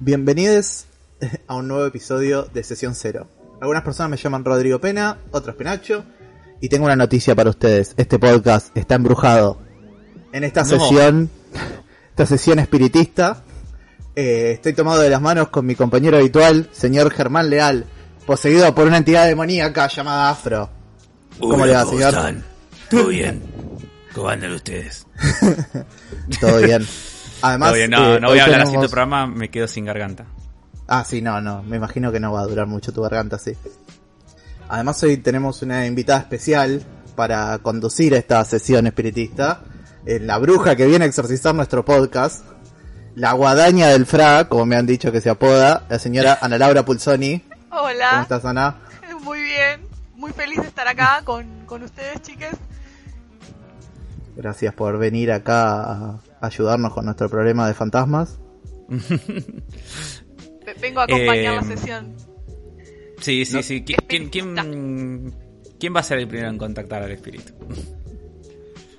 Bienvenidos a un nuevo episodio de Sesión Cero. Algunas personas me llaman Rodrigo Pena, otros Penacho, y tengo una noticia para ustedes. Este podcast está embrujado. En esta No. sesión, esta sesión espiritista, eh, estoy tomado de las manos con mi compañero habitual, señor Germán Leal, poseído por una entidad demoníaca llamada Afro. ¿Cómo le va, señor? están? ¿Todo bien? ¿Cómo andan ustedes? Todo bien. Además, no, eh, no voy hoy a hablar así en tenemos- tu programa, me quedo sin garganta. Ah, sí, no, no. Me imagino que no va a durar mucho tu garganta, sí. Además, hoy tenemos una invitada especial para conducir esta sesión espiritista. eh, la bruja que viene a exorcizar nuestro podcast. La guadaña del FRA, como me han dicho que se apoda, la señora Ana Laura Pulsoni. ¿Cómo Hola, estás, Ana? muy bien, muy feliz de estar acá con, con ustedes, chiques. Gracias por venir acá a ayudarnos con nuestro problema de fantasmas. Ve- Vengo a acompañar Eh, la sesión. Sí, sí, No. sí. ¿Qui- ¿Quién, quién, quién va a ser el primero en contactar al espíritu?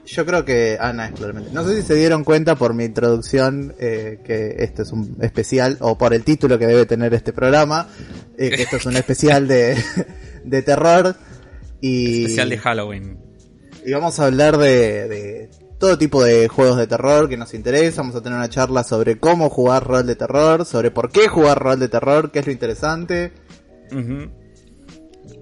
Yo creo que Ana es claramente. No sé si se dieron cuenta por mi introducción eh, que este es un especial, o por el título que debe tener este programa, eh, que esto es un especial de, de terror. Y, Especial de Halloween. Y vamos a hablar de, de todo tipo de juegos de terror que nos interesa. Vamos a tener una charla sobre cómo jugar rol de terror, sobre por qué jugar rol de terror, qué es lo interesante.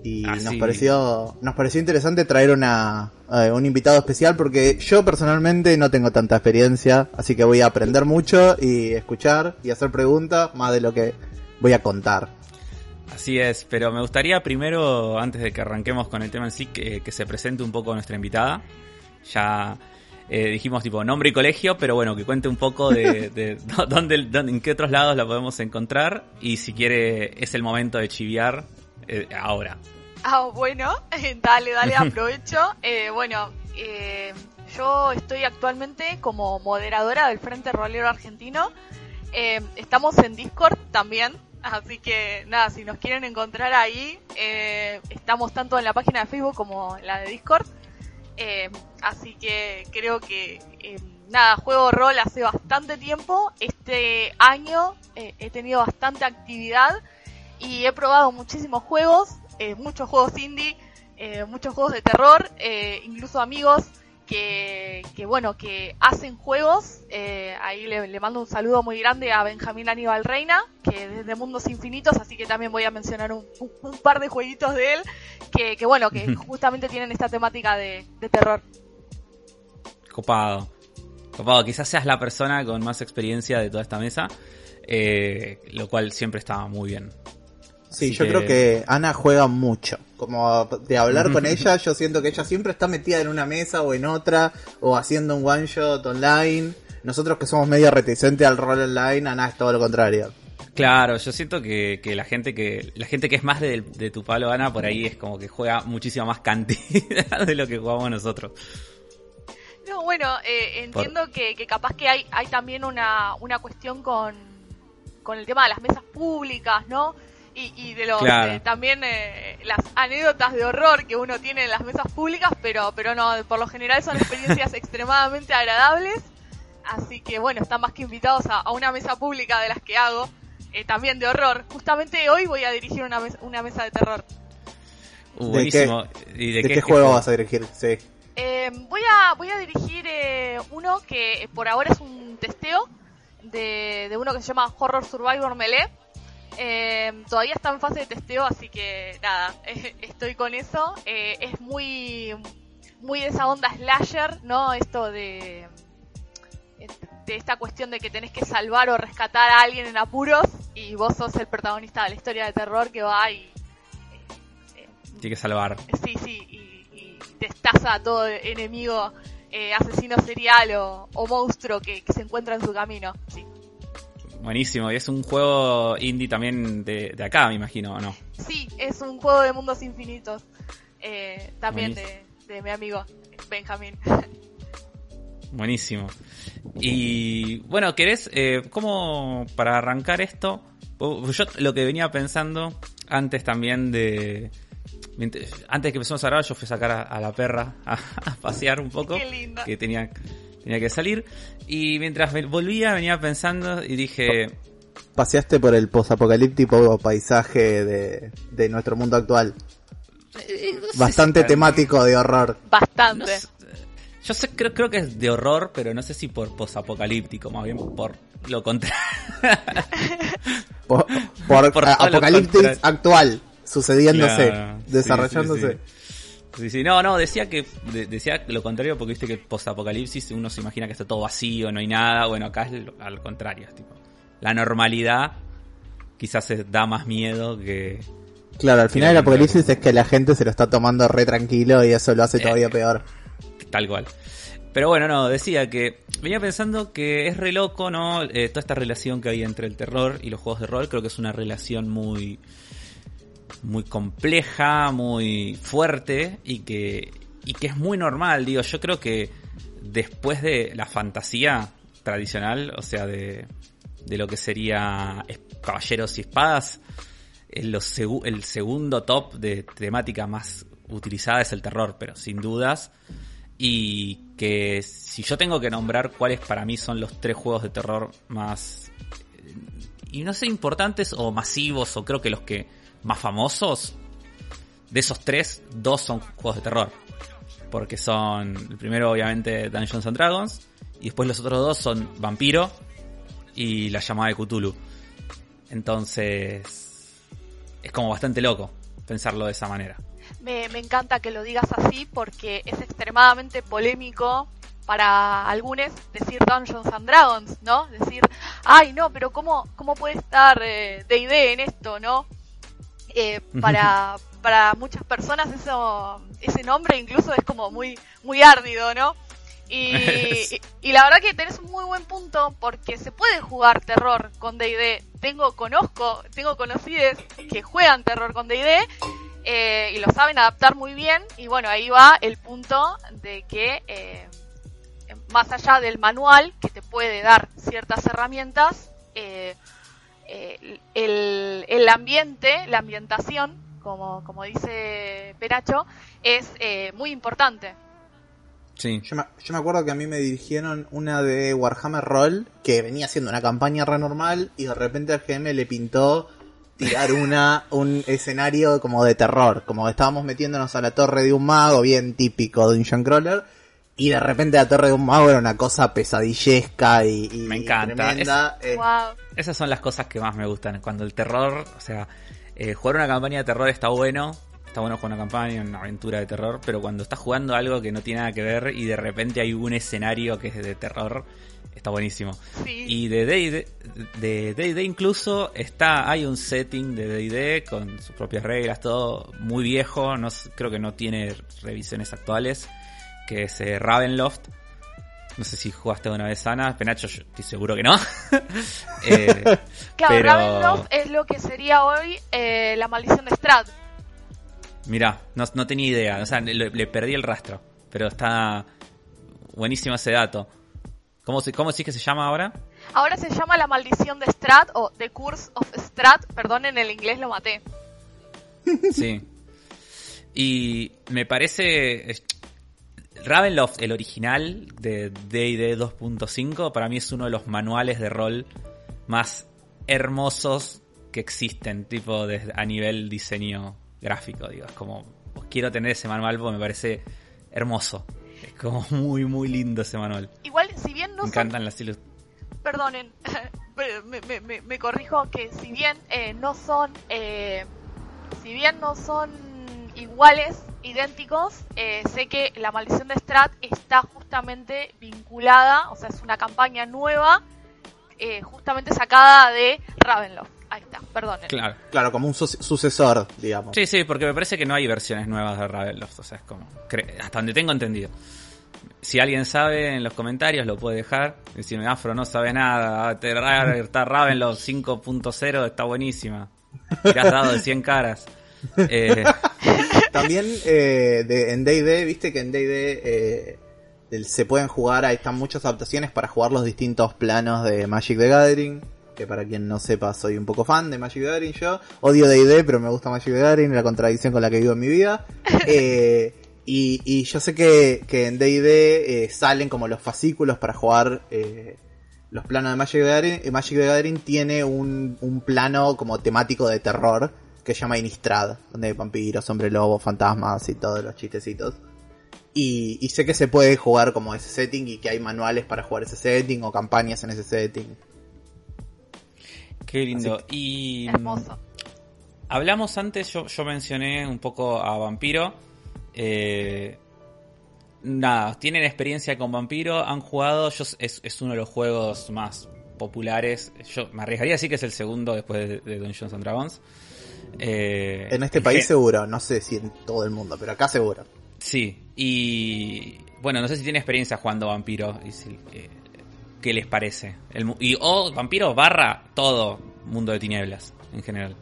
Y Ah, nos pareció nos pareció interesante traer una eh, un invitado especial porque yo personalmente no tengo tanta experiencia, así que voy a aprender mucho y escuchar y hacer preguntas más de lo que voy a contar. Así es, pero me gustaría primero, antes de que arranquemos con el tema en sí, que, que se presente un poco nuestra invitada. Ya eh, dijimos tipo nombre y colegio, pero bueno, que cuente un poco de, de dó- dónde, dónde- en qué otros lados la podemos encontrar y si quiere es el momento de chiviar eh, ahora. Ah, bueno, dale, dale, aprovecho. Eh, bueno, eh, yo estoy actualmente como moderadora del Frente Rolero Argentino. Eh, estamos en Discord también, así que nada, si nos quieren encontrar ahí, eh, estamos tanto en la página de Facebook como en la de Discord. Eh, así que creo que eh, nada, juego rol hace bastante tiempo. Este año eh, he tenido bastante actividad y he probado muchísimos juegos, eh, muchos juegos indie, muchos juegos de terror, incluso amigos que, que bueno, que hacen juegos. eh, ahí le, le mando un saludo muy grande a Benjamín Aníbal Reina, que es de Mundos Infinitos, así que también voy a mencionar un, un- un par de jueguitos de él, que, que bueno, que justamente tienen esta temática de, de terror. Copado. Copado, quizás seas la persona con más experiencia de toda esta mesa, eh, lo cual siempre está muy bien. Sí, Así yo que- creo que Ana juega mucho. Como de hablar con ella, yo siento que ella siempre está metida en una mesa o en otra, o haciendo un one shot online. Nosotros que somos medio reticentes al rol online, Ana es todo lo contrario. Claro, yo siento que, que la gente que la gente que es más de, de tu palo Ana por ahí es como que juega muchísima más cantidad de lo que jugamos nosotros. No, bueno, eh, entiendo que, que capaz que hay, hay también una, una cuestión con, con el tema de las mesas públicas, ¿no? Y, y de los Claro. eh, también eh, las anécdotas de horror que uno tiene en las mesas públicas, pero, pero no, por lo general son experiencias extremadamente agradables. Así que bueno, están más que invitados a, a una mesa pública de las que hago, eh, también de horror. Justamente hoy voy a dirigir una, mes- una mesa de terror. Uh, ¿De buenísimo. ¿Y ¿De, qué, juego vas a dirigir? Sí. Eh, voy a voy a dirigir eh, uno que por ahora es un testeo de, de uno que se llama Horror Survivor Melee. Eh, todavía está en fase de testeo, así que nada, estoy con eso. Eh, es muy muy de esa onda slasher, ¿no? Esto de de esta cuestión de que tenés que salvar o rescatar a alguien en apuros y vos sos el protagonista de la historia de terror que va y eh, Tiene que salvar. Sí, sí, y, y destaza a todo enemigo, eh, asesino serial o, o monstruo que, que se encuentra en su camino. Sí, Buenísimo. Y es un juego indie también de, de acá, me imagino, ¿o no? sí es un juego de mundos infinitos. eh, también de, de mi amigo Benjamín. Buenísimo. Y bueno, ¿querés, eh, cómo para arrancar esto? Yo lo que venía pensando antes también de... Antes que empezamos a grabar, yo fui a sacar a, a la perra a, a pasear un poco. Qué lindo. Que tenía, tenía que salir. Y mientras volvía, venía pensando y dije... paseaste por el posapocalíptico paisaje de, de nuestro mundo actual. Eh, no sé Bastante si- temático de horror. no Bastante. sé- yo sé, creo, creo que es de horror, pero no sé si por posapocalíptico, más bien por lo contrario. Por, por, Por a- todo lo apocalipsis contrario. actual, sucediéndose, Claro, sí, desarrollándose. sí, sí. Sí, sí, no, no, decía que de- decía lo contrario porque viste que posapocalipsis uno se imagina que está todo vacío, no hay nada. Bueno, acá es lo- al contrario, es tipo la normalidad quizás se da más miedo que Claro, al final Sí, el apocalipsis es que la gente se lo está tomando re tranquilo y eso lo hace todavía Eh. peor. tal cual. Pero bueno, no, decía que venía pensando que es re loco, ¿no? Eh, toda esta relación que hay entre el terror y los juegos de rol, creo que es una relación muy muy compleja, muy fuerte y que y que es muy normal, digo, yo creo que después de la fantasía tradicional, o sea, de de lo que sería caballeros y espadas, el, segu- el segundo top de temática más utilizada es el terror, pero sin dudas. Y que si yo tengo que nombrar cuáles para mí son los tres juegos de terror más... eh, Y no sé, importantes o masivos, o creo que los que más famosos, de esos tres, dos son juegos de terror. Porque son, el primero obviamente Dungeons and Dragons, y después los otros dos son Vampiro y La llamada de Cthulhu. Entonces, es como bastante loco pensarlo de esa manera. Me, me encanta que lo digas así porque es extremadamente polémico para algunos decir Dungeons and Dragons, ¿no? Decir, ay, no, pero ¿cómo, cómo puede estar eh, D&D en esto, no? Eh, para, para muchas personas eso, ese nombre incluso es como muy, muy árdido, ¿no? Y, y, y la verdad que tenés un muy buen punto porque se puede jugar terror con D&D. Tengo, conozco, tengo conocidos que juegan terror con D&D eh, y lo saben adaptar muy bien. Y bueno, ahí va el punto de que eh, más allá del manual que te puede dar ciertas herramientas, eh, eh, el, el ambiente, la ambientación, como, como dice Peracho, es eh, muy importante. Sí. Yo me, yo me acuerdo que a mí me dirigieron una de Warhammer Roll que venía haciendo una campaña re normal y de repente al GM le pintó tirar una un escenario como de terror, como que estábamos metiéndonos a la torre de un mago, bien típico Dungeon Crawler, y de repente la torre de un mago era una cosa pesadillesca y, y Me encanta. tremenda. eh, Wow. Esas son las cosas que más me gustan. Cuando el terror, o sea, eh, jugar una campaña de terror está bueno. Está bueno jugar una campaña, una aventura de terror. Pero cuando estás jugando algo que no tiene nada que ver y de repente hay un escenario que es de terror, está buenísimo. Sí. Y de D&D, de incluso está, hay un setting de D&D con sus propias reglas, todo muy viejo, no, creo que no tiene revisiones actuales, que es eh, Ravenloft. No sé si jugaste una vez Ana, Penacho, yo estoy seguro que no. Eh, Claro, pero- Ravenloft es lo que sería hoy eh, la maldición de Strad. Mirá, no, no tenía idea, o sea, le, le perdí el rastro, pero está buenísimo ese dato. ¿Cómo, se, ¿Cómo decís que se llama ahora? Ahora se llama la maldición de Strad o The Curse of Strad. Perdón, en el inglés lo maté. Sí. Y me parece. Ravenloft, el original de DD 2.5, para mí es uno de los manuales de rol más hermosos que existen, tipo de, a nivel diseño gráfico. Digo, es como. Quiero tener ese manual porque me parece hermoso. Es como muy, muy lindo ese manual. Igual, si bien no me son encantan las ilustraciones. perdonen, me, me- me- me corrijo que si bien eh, no son, eh, si bien no son iguales, idénticos, eh, sé que la maldición de Strat está justamente vinculada, o sea, es una campaña nueva, eh, justamente sacada de Ravenloft. Ahí está, perdonen. Claro. claro, como un su- sucesor, digamos. Sí, sí, porque me parece que no hay versiones nuevas de Ravenloft, o sea, es como, hasta donde tengo entendido. Si alguien sabe en los comentarios lo puede dejar, decirme, Afro no sabe nada, te- ra- está Ravenloft 5.0, está buenísima. Tirás dado de 100 caras. Eh, También eh, de, en D&D, viste que en D&D eh, se pueden jugar, ahí están muchas adaptaciones para jugar los distintos planos de Magic the Gathering. Que para quien no sepa, soy un poco fan de Magic the Gathering yo. Odio D&D, pero me gusta Magic the Gathering, la contradicción con la que vivo en mi vida. Eh, y, y yo sé que, que en D&D eh, salen como los fascículos para jugar eh, los planos de Magic the Gathering, Magic the Gathering tiene un, un plano como temático de terror que se llama Innistrad, donde hay vampiros, hombre lobo, fantasmas y todos los chistecitos. Y, y sé que se puede jugar como ese setting y que hay manuales para jugar ese setting o campañas en ese setting. Qué lindo. Y mm, Hermoso. hablamos antes, yo, yo mencioné un poco a Vampiro. Eh, nada, tienen experiencia con Vampiro, han jugado, yo, es, es uno de los juegos más populares. Yo me arriesgaría a decir que es el segundo después de, de Dungeons and Dragons. Eh, En este país seguro, no sé si en todo el mundo, pero acá seguro. Sí, y bueno, no sé si tiene experiencia jugando Vampiro. Y si, eh, ¿Qué les parece? El, y o Vampiro barra todo Mundo de Tinieblas en general.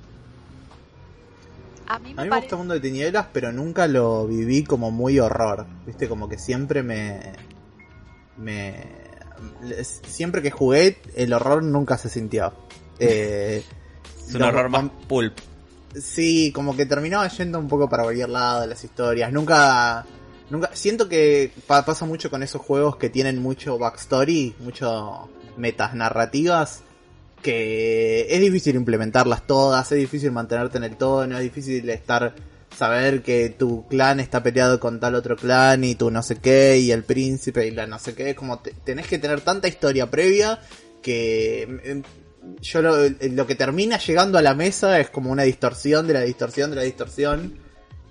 A mí A me mí me parece... gusta Mundo de Tinieblas, pero nunca lo viví como muy horror. Viste, como que siempre me. me siempre que jugué, el horror nunca se sintió. Eh, Es un horror más pulp. Sí, como que terminaba yendo un poco para cualquier lado de las historias. Nunca. Nunca. Siento que pa- pasa mucho con esos juegos que tienen mucho backstory, mucho metas narrativas. Que es difícil implementarlas todas, es difícil mantenerte en el tono, es difícil estar. Saber que tu clan está peleado con tal otro clan y tú no sé qué, y el príncipe y la no sé qué. Como te- tenés que tener tanta historia previa que em, yo lo, lo que termina llegando a la mesa es como una distorsión de la distorsión de la distorsión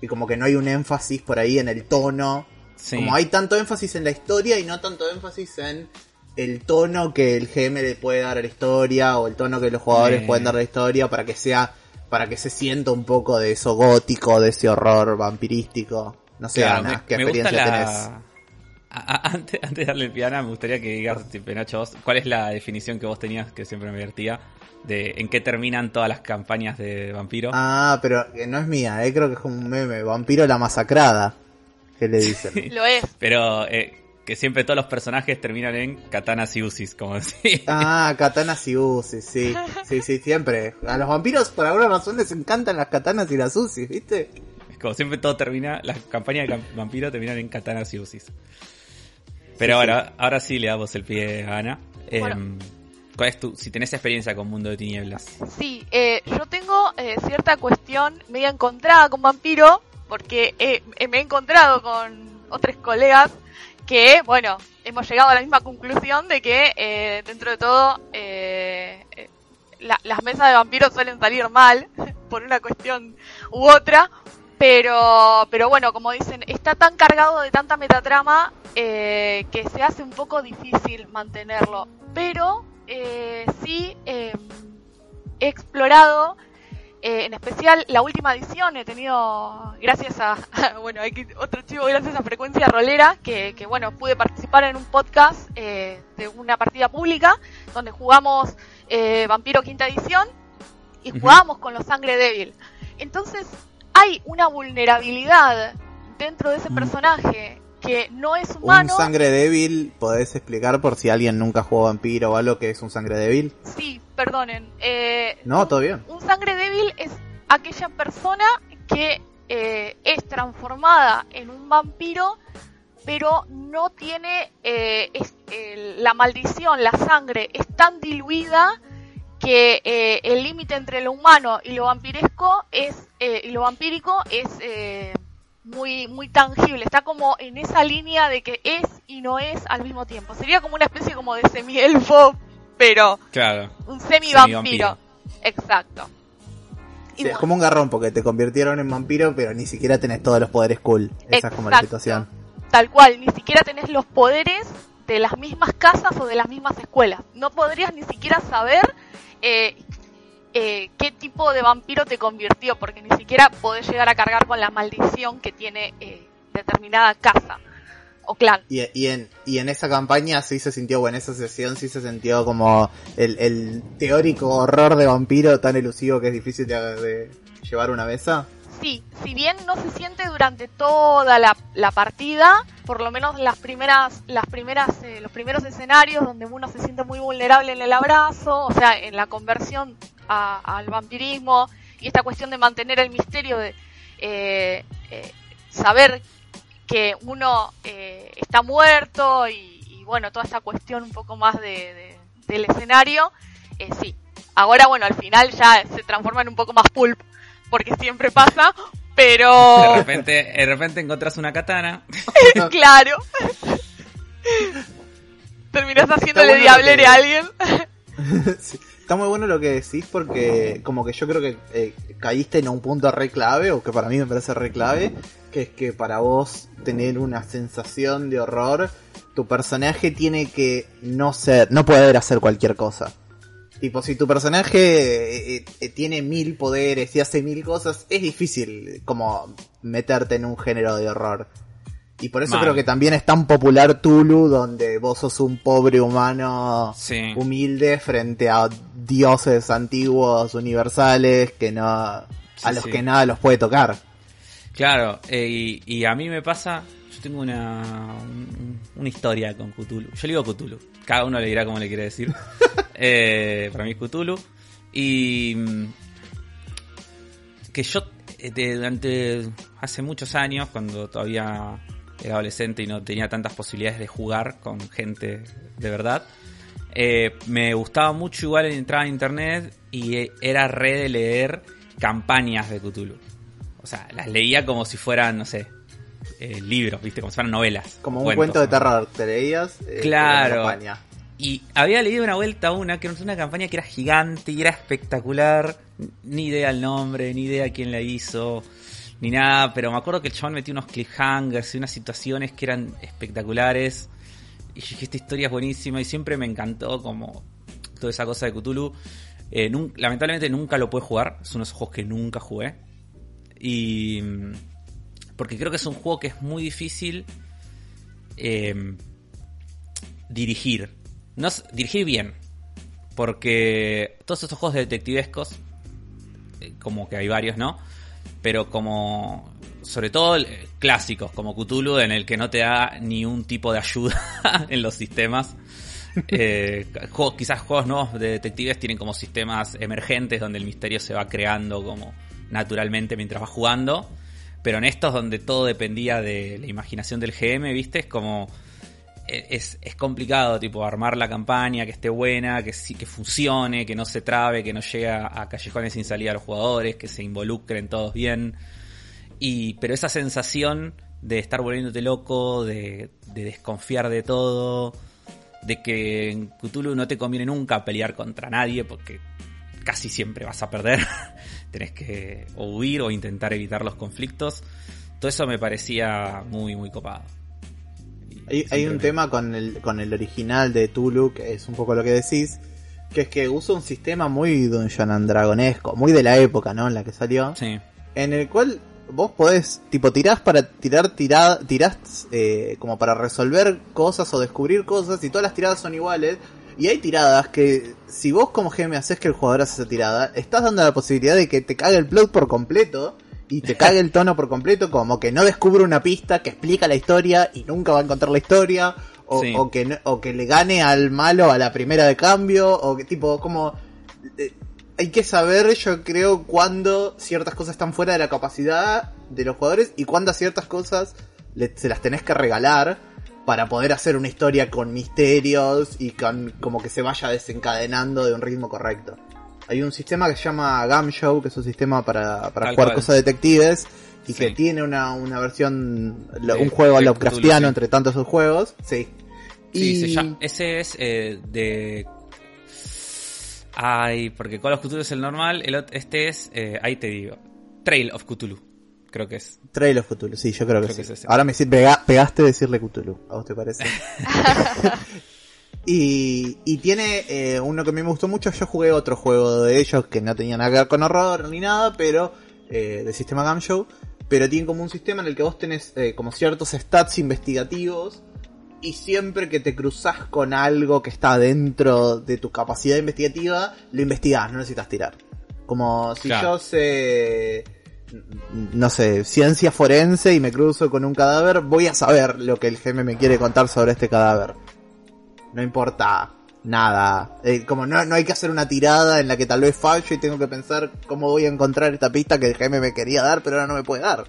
y como que no hay un énfasis por ahí en el tono Sí. como hay tanto énfasis en la historia y no tanto énfasis en el tono que el GM le puede dar a la historia o el tono que los jugadores Eh. pueden dar a la historia para que sea para que se sienta un poco de eso gótico de ese horror vampirístico no sé Claro, Ana, me, qué me gusta experiencia la... tenés antes, antes de darle el piano, me gustaría que digas, Nacho, vos, ¿cuál es la definición que vos tenías, que siempre me divertía, de en qué terminan todas las campañas de Vampiro? ah pero que no es mía eh creo que es un meme vampiro la masacrada que le dicen Lo es. Pero eh, que siempre todos los personajes terminan en katanas y usis, como decía. Ah, katanas y usis, sí. Sí, sí, siempre. A los vampiros por alguna razón les encantan las katanas y las usis, ¿viste? Como siempre todo termina, las campañas de Vampiro terminan en katanas y usis. Pero Sí, ahora, ahora sí le damos el pie a Ana. Eh, Bueno. ¿Cuál es tu, si tenés experiencia con Mundo de Tinieblas? Sí, eh, yo tengo eh, cierta cuestión media encontrada con Vampiro, porque eh, eh, me he encontrado con otros colegas que, bueno, hemos llegado a la misma conclusión de que eh, dentro de todo la- las mesas de vampiros suelen salir mal por una cuestión u otra, pero, pero bueno, como dicen, está tan cargado de tanta metatrama eh, que se hace un poco difícil mantenerlo. Pero eh, sí eh, he explorado, eh, en especial la última edición, he tenido, gracias a, bueno, hay otro chivo, gracias a Frecuencia Rolera, que, que bueno, pude participar en un podcast eh, de una partida pública, donde jugamos eh, Vampiro Quinta Edición y jugábamos con los Sangre Débil. Entonces, hay una vulnerabilidad dentro de ese Mm. personaje que no es Un humano. sangre débil, ¿podés explicar por si alguien nunca jugó vampiro o algo que es un sangre débil? Sí, perdonen. Eh, No, todo bien. un sangre débil es aquella persona que eh, es transformada en un vampiro, pero no tiene eh, es- el- la maldición, la sangre es tan diluida que eh, el límite entre lo humano y lo vampiresco es eh, y lo vampírico es eh, muy muy tangible está como en esa línea de que es y no es al mismo tiempo sería como una especie como de semielfo pero Claro. un semi-vampiro. Semi-vampiro. Exacto. Y Sí, es bueno, como un garrón porque te convirtieron en vampiro, pero ni siquiera tenés todos los poderes cool. Esa es como la situación. Tal cual, ni siquiera tenés los poderes de las mismas casas o de las mismas escuelas. No podrías ni siquiera saber eh, eh, qué tipo de vampiro te convirtió, porque ni siquiera podés llegar a cargar con la maldición que tiene eh, determinada casa o clan. Y, y en, y en esa campaña sí se sintió, o en esa sesión sí se sintió como el, teórico horror de vampiro tan elusivo que es difícil de, de llevar una mesa. Sí, si bien no se siente durante toda la, partida, por lo menos las primeras, las primeras, eh, los primeros escenarios donde uno se siente muy vulnerable en el abrazo, o sea, en la conversión al vampirismo y esta cuestión de mantener el misterio de eh, eh, saber que uno eh, está muerto y, bueno, toda esta cuestión un poco más de- del escenario, eh, sí. Ahora, bueno, al final ya se transforma en un poco más pulp, porque siempre pasa, pero... De repente, de repente encontrás una katana. claro. Terminás haciéndole bueno diablere que- a alguien. Sí, Está muy bueno lo que decís porque como que yo creo que eh, caíste en un punto re clave, o que para mí me parece re clave, que es que para vos tener una sensación de horror, tu personaje tiene que no ser, no poder hacer cualquier cosa. Tipo, si tu personaje eh, eh, tiene mil poderes y hace mil cosas, es difícil como meterte en un género de horror. Y por eso creo que también es tan popular Tulu, donde vos sos un pobre humano Sí. humilde frente a dioses antiguos, universales, que no, a los sí. que nada los puede tocar. Claro, eh, y, y a mí me pasa, yo tengo una, un- una historia con Cthulhu. Yo le digo Cthulhu, cada uno le dirá como le quiere decir. Eh, para mí es Cthulhu. Y mm, que yo eh, durante hace muchos años, cuando todavía era adolescente y no tenía tantas posibilidades de jugar con gente de verdad, eh, me gustaba mucho igual entrar a internet y era re de leer campañas de Cthulhu. O sea, las leía como si fueran, no sé, eh, libros, ¿viste? Como si fueran novelas. Como un cuentos, cuento de terror, te leías. eh, Claro. Y había leído una vuelta una, que era una campaña que era gigante y era espectacular. Ni idea el nombre, ni idea quién la hizo, ni nada. Pero me acuerdo que el chabón metió unos cliffhangers y unas situaciones que eran espectaculares. Y yo dije, esta historia es buenísima y siempre me encantó como toda esa cosa de Cthulhu. Eh, nun- lamentablemente nunca lo pude jugar. Es uno de esos juegos que nunca jugué. Y... Porque creo que es un juego que es muy difícil eh, dirigir. No, dirigir bien. Porque todos estos juegos detectivescos, eh, como que hay varios, ¿no? Pero como, sobre todo eh, clásicos, como Cthulhu, en el que no te da ni un tipo de ayuda en los sistemas. Eh, quizás juegos nuevos de detectives tienen como sistemas emergentes donde el misterio se va creando como naturalmente mientras vas jugando. Pero en estos donde todo dependía de la imaginación del GM, ¿viste? Es como e, es, es complicado, tipo, armar la campaña, que esté buena, que que funcione, que no se trabe, que no llegue a, a callejones sin salida a los jugadores, que se involucren todos bien. Y, pero esa sensación de estar volviéndote loco, de, de desconfiar de todo, de que en Cthulhu no te conviene nunca pelear contra nadie, porque casi siempre vas a perder. Tenés que o huir o intentar evitar los conflictos. Todo eso me parecía muy, muy copado. Hay, hay un me- tema con el, con el original de Tulu, que es un poco lo que decís, que es que usa un sistema muy Dungeon and Dragonesco, muy de la época, ¿no? En la que salió. Sí. en el cual vos podés, tipo, tirás para tirar, tirá, tirás eh, como para resolver cosas o descubrir cosas y todas las tiradas son iguales. Y hay tiradas que, si vos como GM haces que el jugador hace esa tirada, estás dando la posibilidad de que te cague el plot por completo y te cague el tono por completo, como que no descubre una pista que explica la historia y nunca va a encontrar la historia, o, Sí. o que, o que le gane al malo a la primera de cambio, o que tipo, como... eh, hay que saber, yo creo, cuándo ciertas cosas están fuera de la capacidad de los jugadores y cuándo ciertas cosas le- se las tenés que regalar para poder hacer una historia con misterios y con como que se vaya desencadenando de un ritmo correcto. Hay un sistema que se llama Gam Show, que es un sistema para, para jugar cual. cosas detectives y Sí. que tiene una, una versión, De- un juego Lovecraftiano Cthulhu, sí. entre tantos sus juegos. Sí. Sí, Y- se llama- ese es eh, de... Ay, porque Call of Cthulhu es el normal, el este es, eh, ahí te digo, Trail of Cthulhu, creo que es. Trail of Cthulhu, sí, yo creo que Creo que sí. es ese. Ahora me pega- pegaste decirle Cthulhu, ¿a vos te parece? y, y tiene eh, uno que a mí me gustó mucho, yo jugué otro juego de ellos que no tenía nada que ver con horror ni nada, pero eh, de sistema Gam Show, pero tiene como un sistema en el que vos tenés eh, como ciertos stats investigativos y siempre que te cruzas con algo que está dentro de tu capacidad investigativa, lo investigás, no necesitas tirar. Como si Claro. yo sé, no sé, ciencia forense y me cruzo con un cadáver, voy a saber lo que el GM me quiere contar sobre este cadáver. No importa nada. Eh, como no, no hay que hacer una tirada en la que tal vez fallo y tengo que pensar cómo voy a encontrar esta pista que el GM me quería dar, pero ahora no me puede dar.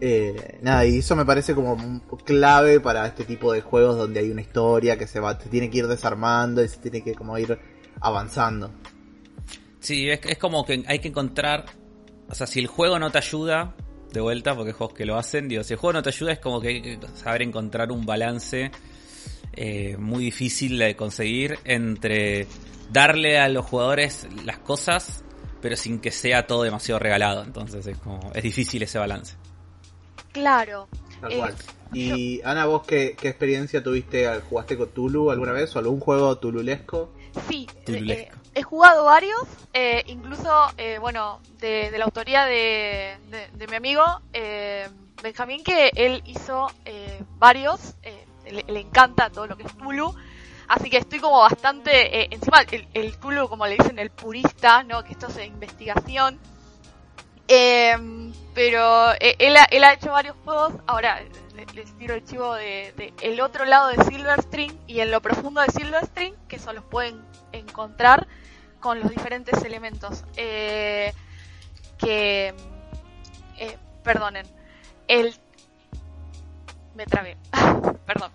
Eh, nada, y eso me parece como clave para este tipo de juegos donde hay una historia que se va, te tiene que ir desarmando y se tiene que como ir avanzando. Sí, es, es como que hay que encontrar. O sea, si el juego no te ayuda, de vuelta, porque hay juegos que lo hacen, digo, si el juego no te ayuda, es como que hay que saber encontrar un balance eh, muy difícil de conseguir entre darle a los jugadores las cosas, pero sin que sea todo demasiado regalado. Entonces es como. Es difícil ese balance. Claro. Tal Eh, cual. Y Ana, vos qué, qué experiencia tuviste? ¿Jugaste con Tulu alguna vez o algún juego tululesco? Sí, eh, eh, he jugado varios, eh, incluso, eh, bueno, de, de la autoría de, de- de mi amigo eh, Benjamín, que él hizo eh, varios, eh, le, le encanta todo lo que es Tulu, así que estoy como bastante, eh, encima el, el Tulu, como le dicen, el purista, ¿no? Que esto es de investigación. Pero él, ha, él ha hecho varios juegos. Ahora les tiro el chivo de, de el otro lado de Silverstream y en lo profundo de Silverstream, que eso los pueden encontrar con los diferentes elementos. Eh, que. eh, perdonen. El. Me trabé. Perdón.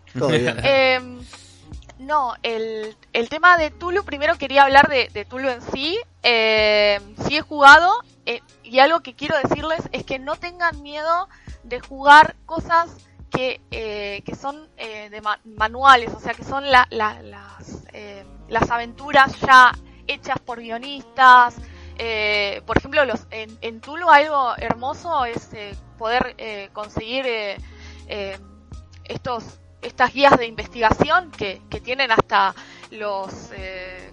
Eh, no, el, el tema de Tulu, primero quería hablar de, de Tulu en sí. Eh, sí he jugado eh, y algo que quiero decirles es que no tengan miedo de jugar cosas que, eh, que son eh, de ma- manuales, o sea, que son la- la- las, eh, las aventuras ya hechas por guionistas. Eh, por ejemplo, los, en, en Tulu algo hermoso es eh, poder eh, conseguir estos estas guías de investigación que, que tienen hasta los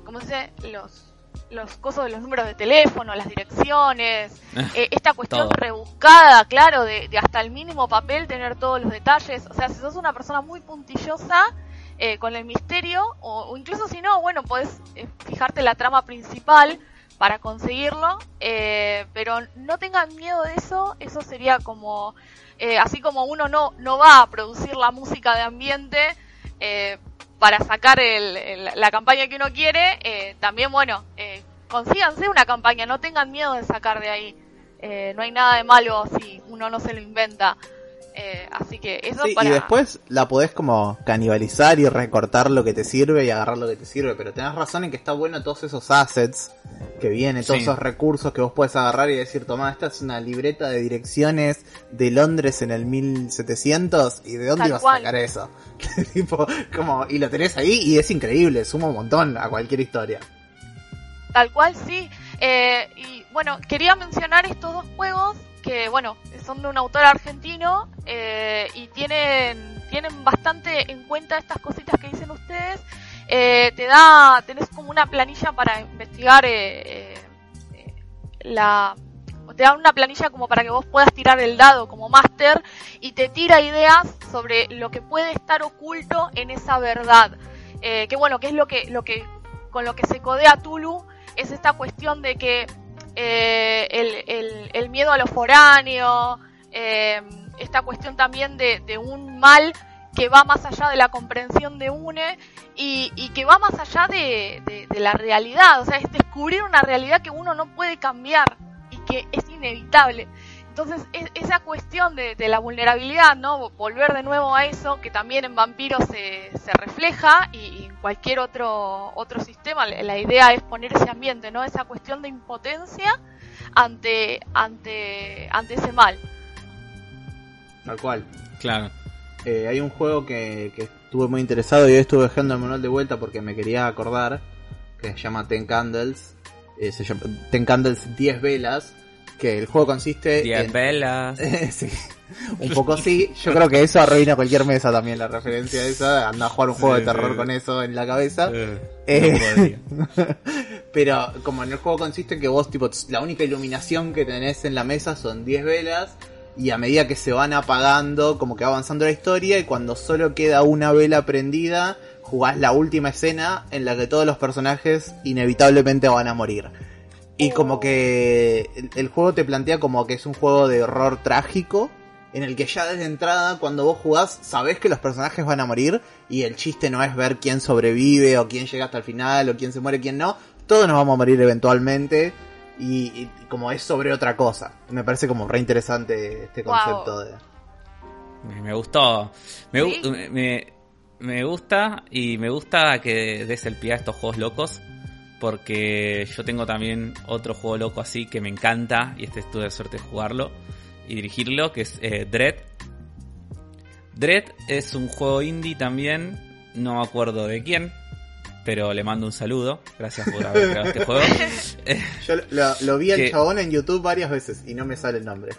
¿cómo se dice? los los cosos de los números de teléfono, las direcciones, eh, esta cuestión Todo. rebuscada, claro, de, de hasta el mínimo papel tener todos los detalles. O sea, si sos una persona muy puntillosa eh, con el misterio, o, o incluso si no, bueno, podés eh, fijarte la trama principal para conseguirlo, eh, pero no tengan miedo de eso, eso sería como, eh, así como uno no, no va a producir la música de ambiente eh, para sacar el- el- la campaña que uno quiere, eh, también, bueno, eh, consíganse una campaña, no tengan miedo de sacar de ahí. Eh, no hay nada de malo si uno no se lo inventa. Eh, así que eso Sí, para... Y después la podés como canibalizar y recortar lo que te sirve y agarrar lo que te sirve, pero tenés razón en que está bueno todos esos assets que vienen, todos Sí. esos recursos que vos puedes agarrar y decir, toma, esta es una libreta de direcciones de Londres en el 1700 y de dónde ibas a sacar eso. tipo, como, y lo tenés ahí y es increíble, suma un montón a cualquier historia. Tal cual, sí. Eh, y bueno, quería mencionar estos dos juegos que, bueno, son de un autor argentino eh, y tienen, tienen bastante en cuenta estas cositas que dicen ustedes. Eh, te da, tenés como una planilla para investigar eh, eh, la... Te da una planilla como para que vos puedas tirar el dado como máster y te tira ideas sobre lo que puede estar oculto en esa verdad. Eh, que bueno, que es lo que, lo que, con lo que se codea Tulu, es esta cuestión de que eh, el, el- miedo a lo foráneo, eh, esta cuestión también de, de un mal que va más allá de la comprensión de UNE y, y que va más allá de, de- la realidad, o sea, es descubrir una realidad que uno no puede cambiar y que es inevitable. Entonces, es- esa cuestión de, la vulnerabilidad, ¿no? Volver de nuevo a eso, que también en vampiros se, se refleja y, cualquier otro, otro sistema, la, la idea es poner ese ambiente, ¿no? Esa cuestión de impotencia ante, ante, ante ese mal. Tal cual. Claro. Eh, hay un juego que, que estuve muy interesado y hoy estuve dejando el manual de vuelta porque me quería acordar, que se llama Ten Candles, eh, se llama Ten Candles 10 velas, que el juego consiste Diez en... velas. sí, un poco sí, yo creo que eso arruina cualquier mesa también la referencia esa, anda a jugar un juego Sí, de terror con eso en la cabeza. Eh, no. Pero como en el juego consiste en que vos, tipo, la única iluminación que tenés en la mesa son 10 velas. Y a medida que se van apagando, como que va avanzando la historia. Y cuando solo queda una vela prendida, jugás la última escena en la que todos los personajes inevitablemente van a morir. Y como que el, el juego te plantea como que es un juego de horror trágico. En el que ya desde entrada, cuando vos jugás, sabés que los personajes van a morir. Y el chiste no es ver quién sobrevive o quién llega hasta el final o quién se muere, quién no. Todos nos vamos a morir eventualmente. y, y como es sobre otra cosa. Me parece como re interesante este Wow. concepto de... Me, me gustó. Me, me, me gusta y me gusta que des el pie a estos juegos locos. Porque yo tengo también otro juego loco así que me encanta. Y este tuve la suerte de jugarlo y dirigirlo. Que es eh, Dread. Dread es un juego indie también. No me acuerdo de quién. Pero le mando un saludo. Gracias por haber creado este juego. Yo lo, lo vi al Que- chabón en YouTube varias veces y no me sale el nombre.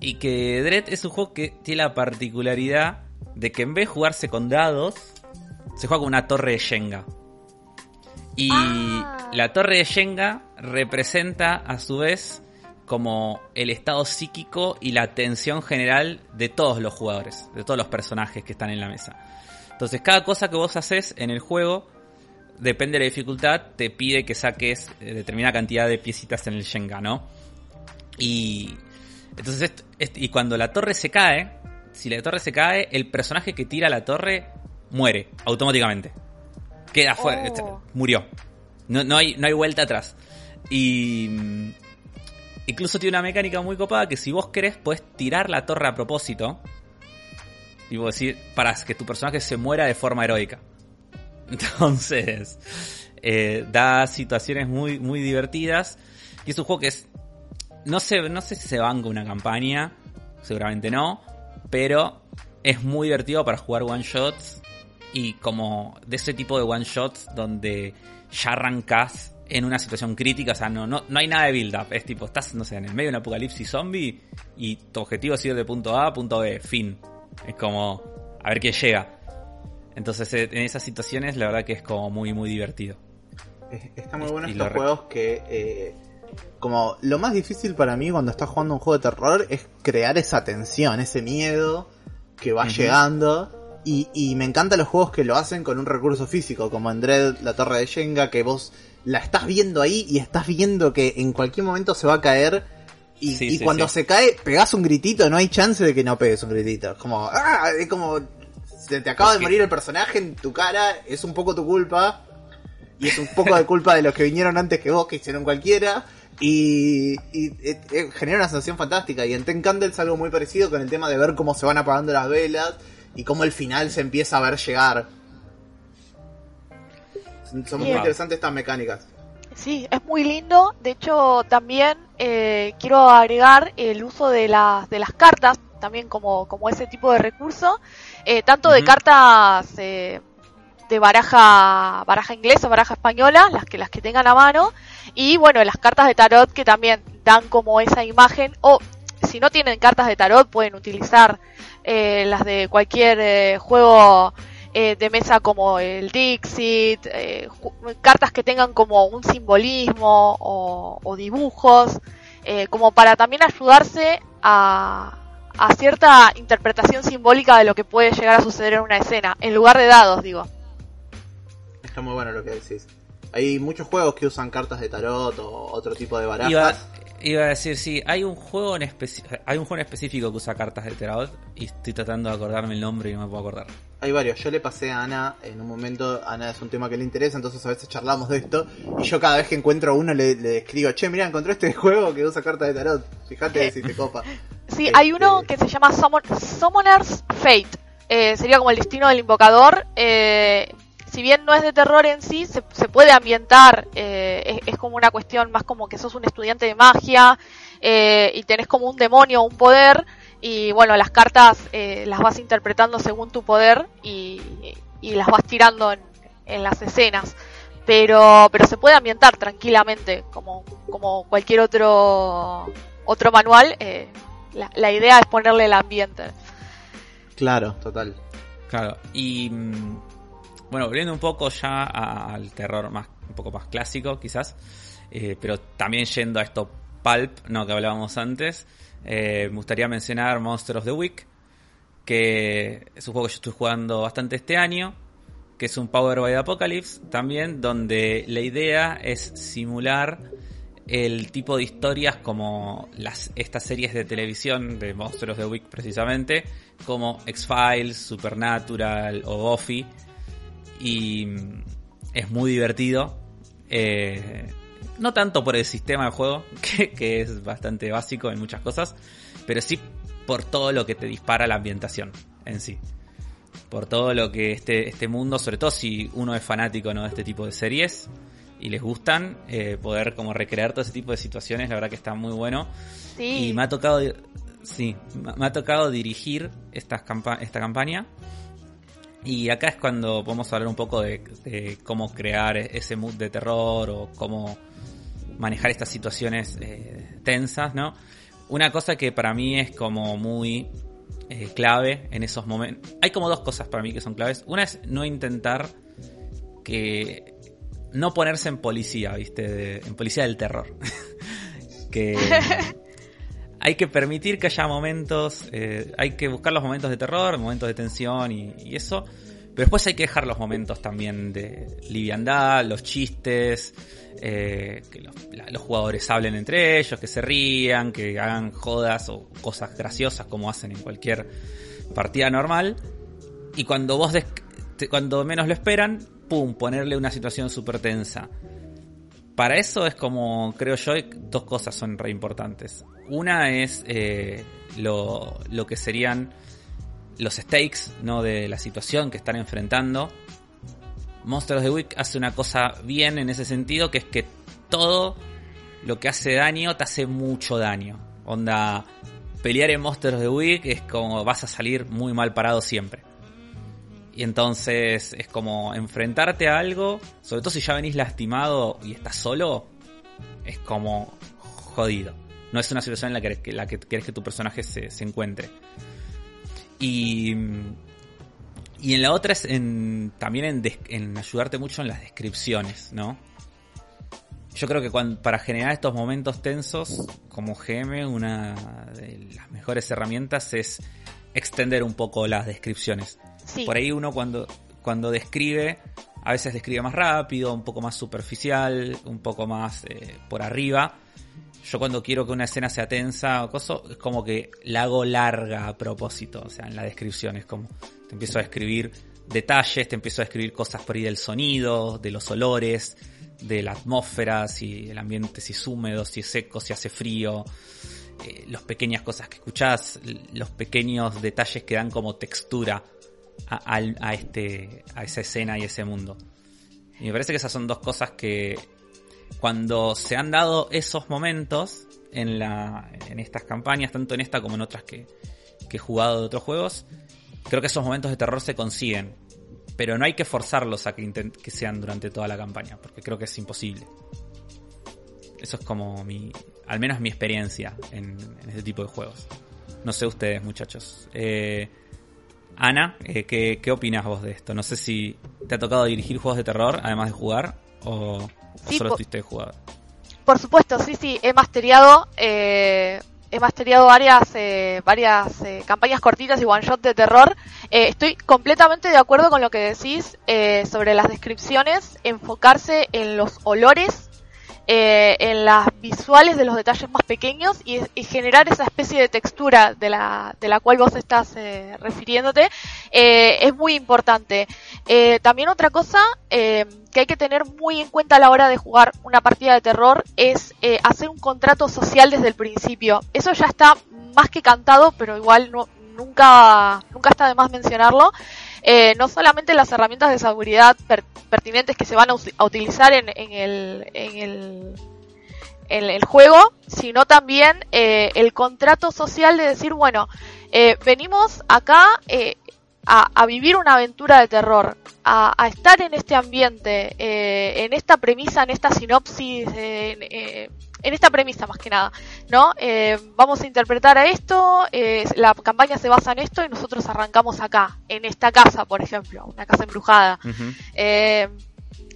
Y que Dread es un juego que tiene la particularidad de que en vez de jugarse con dados, se juega con una torre de Shenga. Y Ah. la torre de Shenga representa a su vez como el estado psíquico y la tensión general de todos los jugadores, de todos los personajes que están en la mesa. Entonces cada cosa que vos haces en el juego, depende de la dificultad, te pide que saques eh, determinada cantidad de piecitas en el Shenga, ¿no? Y entonces y cuando la torre se cae, si la torre se cae, el personaje que tira la torre muere automáticamente. Queda fuera, Oh. este, murió. No, no hay no hay vuelta atrás. Y incluso tiene una mecánica muy copada que si vos querés puedes tirar la torre a propósito. Y vos decir, para que tu personaje se muera de forma heroica. Entonces, eh, da situaciones muy, muy divertidas. Y es un juego que es. No sé, no sé si se banca una campaña. Seguramente no. Pero es muy divertido para jugar one shots. Y como de ese tipo de one shots donde ya arrancas en una situación crítica. O sea, no, no, no hay nada de build up. Es tipo, estás, no sé, en el medio de un apocalipsis zombie. Y tu objetivo es ir de punto A a punto B. Fin. Es como. A ver quién llega. Entonces, eh, en esas situaciones, la verdad que es como muy, muy divertido. Es- Está muy bueno estos juegos que... eh, como lo más difícil para mí cuando estás jugando un juego de terror es crear esa tensión, ese miedo que va llegando. Y, y me encantan los juegos que lo hacen con un recurso físico, como en Dread, la torre de Shenga, que vos la estás viendo ahí y estás viendo que en cualquier momento se va a caer. Y, Sí, y sí, cuando sí. se cae, pegás un gritito, no hay chance de que no pegues un gritito. Es como, ¡ah! Es como, se te acaba de morir el personaje en tu cara, es un poco tu culpa. Y es un poco de culpa de los que vinieron antes que vos, que hicieron cualquiera. Y, y, eh, eh, genera una sensación fantástica. Y en Ten Candles algo muy parecido con el tema de ver cómo se van apagando las velas y cómo el final se empieza a ver llegar. Son, muy Bien. interesantes estas mecánicas. Sí, es muy lindo. De hecho, también eh, quiero agregar el uso de las, de las cartas, también como, como ese tipo de recurso, eh, tanto de cartas eh, de baraja, baraja inglesa, baraja española, las que, las que tengan a mano, y bueno, las cartas de tarot que también dan como esa imagen, o si no tienen cartas de tarot, pueden utilizar eh, las de cualquier eh, juego eh, de mesa como el Dixit, eh, cartas que tengan como un simbolismo o, o dibujos, eh, como para también ayudarse a, a cierta interpretación simbólica de lo que puede llegar a suceder en una escena, en lugar de dados, digo. Está muy bueno lo que decís. Hay muchos juegos que usan cartas de tarot o otro tipo de barajas. Iba, iba a decir, sí, hay un juego en hay un juego en específico que usa cartas de tarot y estoy tratando de acordarme el nombre y no me puedo acordar. Hay varios. Yo le pasé a Ana en un momento. Ana es un tema que le interesa, entonces a veces charlamos de esto. Y yo cada vez que encuentro uno le, le escribo: Che, mira, encontré este juego que usa cartas de tarot. Fíjate si te copa. Sí, Este- hay uno que se llama Summon- Summoner's Fate. Eh, sería como el destino del invocador. Eh, si bien no es de terror en sí, se, se puede ambientar. eh, es, es como una cuestión más como que sos un estudiante de magia eh, y tenés como un demonio, un poder. Y bueno, las cartas eh, las vas interpretando según tu poder y, y las vas tirando en, en las escenas. Pero, pero se puede ambientar tranquilamente, como, como cualquier otro, otro manual. eh, la, la idea es ponerle el ambiente. Claro, total. Claro, y mm, bueno, volviendo un poco ya al terror más un poco más clásico, quizás, eh, pero también yendo a esto pulp, no que hablábamos antes, eh, me gustaría mencionar Monster of the Week, que es un juego que yo estoy jugando bastante este año, que es un Power by the Apocalypse también, donde la idea es simular el tipo de historias como las estas series de televisión de Monster of the Week precisamente, como X-Files, Supernatural o Buffy. Y es muy divertido. Eh, no tanto por el sistema de juego, que, que es bastante básico en muchas cosas, pero sí por todo lo que te dispara la ambientación en sí. Por todo lo que este, este mundo, sobre todo si uno es fanático ¿no? de este tipo de series y les gustan, eh, poder como recrear todo ese tipo de situaciones, la verdad que está muy bueno. Sí. Y me ha tocado, sí, me ha tocado dirigir esta, esta campaña. Y acá es cuando podemos hablar un poco de, de, cómo crear ese mood de terror o cómo manejar estas situaciones eh, tensas, ¿no? Una cosa que para mí es como muy eh, clave en esos momentos. Hay como dos cosas para mí que son claves. Una es no intentar que. No ponerse en policía, ¿viste? En policía del terror. que. hay que permitir que haya momentos. eh, hay que buscar los momentos de terror, momentos de tensión y, eso. Pero después hay que dejar los momentos también de liviandad, los chistes, eh, que los, jugadores hablen entre ellos, que se rían, que hagan jodas o cosas graciosas como hacen en cualquier partida normal. Y cuando vos cuando menos lo esperan, pum, ponerle una situación súper tensa. Para eso es como, creo yo, dos cosas son re importantes. Una es eh, lo, que serían los stakes ¿no? de la situación que están enfrentando. Monsters of the Week hace una cosa bien en ese sentido, que es que todo lo que hace daño te hace mucho daño. Onda, pelear en Monsters of the Week es como vas a salir muy mal parado siempre. Y entonces es como enfrentarte a algo, sobre todo si ya venís lastimado y estás solo, es como jodido. No es una situación en la que, la que querés que tu personaje se, se encuentre. Y, y en la otra es en, también en, ayudarte mucho en las descripciones, ¿no? Yo creo que para generar estos momentos tensos, como GM, una de las mejores herramientas es extender un poco las descripciones. Por ahí uno cuando, cuando describe, a veces describe más rápido, un poco más superficial, un poco más eh, por arriba. Yo cuando quiero que una escena sea tensa o cosa, es como que la hago larga a propósito, o sea, en la descripción es como, te empiezo a describir detalles, te empiezo a describir cosas por ahí del sonido, de los olores, de la atmósfera, si el ambiente si es húmedo, si es seco, si hace frío, eh, las pequeñas cosas que escuchás, los pequeños detalles que dan como textura a, este, a esa escena y ese mundo. Y me parece que esas son dos cosas que cuando se han dado esos momentos en, la, en estas campañas, tanto en esta como en otras que, que he jugado de otros juegos, creo que esos momentos de terror se consiguen. Pero no hay que forzarlos a que sean durante toda la campaña, porque creo que es imposible. Eso es como mi, al menos mi experiencia en, en este tipo de juegos. No sé ustedes, muchachos. Eh, Ana, eh, ¿qué, ¿qué opinas vos de esto? No sé si te ha tocado dirigir juegos de terror, además de jugar, o, o Sí, solo estuviste de jugador. Por supuesto, sí, sí, he masteriado, eh, he masteriado varias, eh, varias eh, campañas cortitas y one shot de terror. Eh, estoy completamente de acuerdo con lo que decís eh, sobre las descripciones, enfocarse en los olores, eh, en las visuales de los detalles más pequeños y, generar esa especie de textura de la, de la cual vos estás eh, refiriéndote eh, es muy importante. También otra cosa que hay que tener muy en cuenta a la hora de jugar una partida de terror es hacer un contrato social desde el principio. Eso ya está más que cantado, pero igual no, nunca, nunca está de más mencionarlo. Eh, no solamente las herramientas de seguridad per- pertinentes que se van a, utilizar en, en el, en el en el juego, sino también eh, el contrato social de decir, bueno, eh, venimos acá eh, a, a vivir una aventura de terror, a, estar en este ambiente, en esta premisa, en esta sinopsis, en esta premisa más que nada, ¿no? Eh, vamos a interpretar a esto, eh, la campaña se basa en esto y nosotros arrancamos acá, en esta casa, por ejemplo, una casa embrujada. Eh,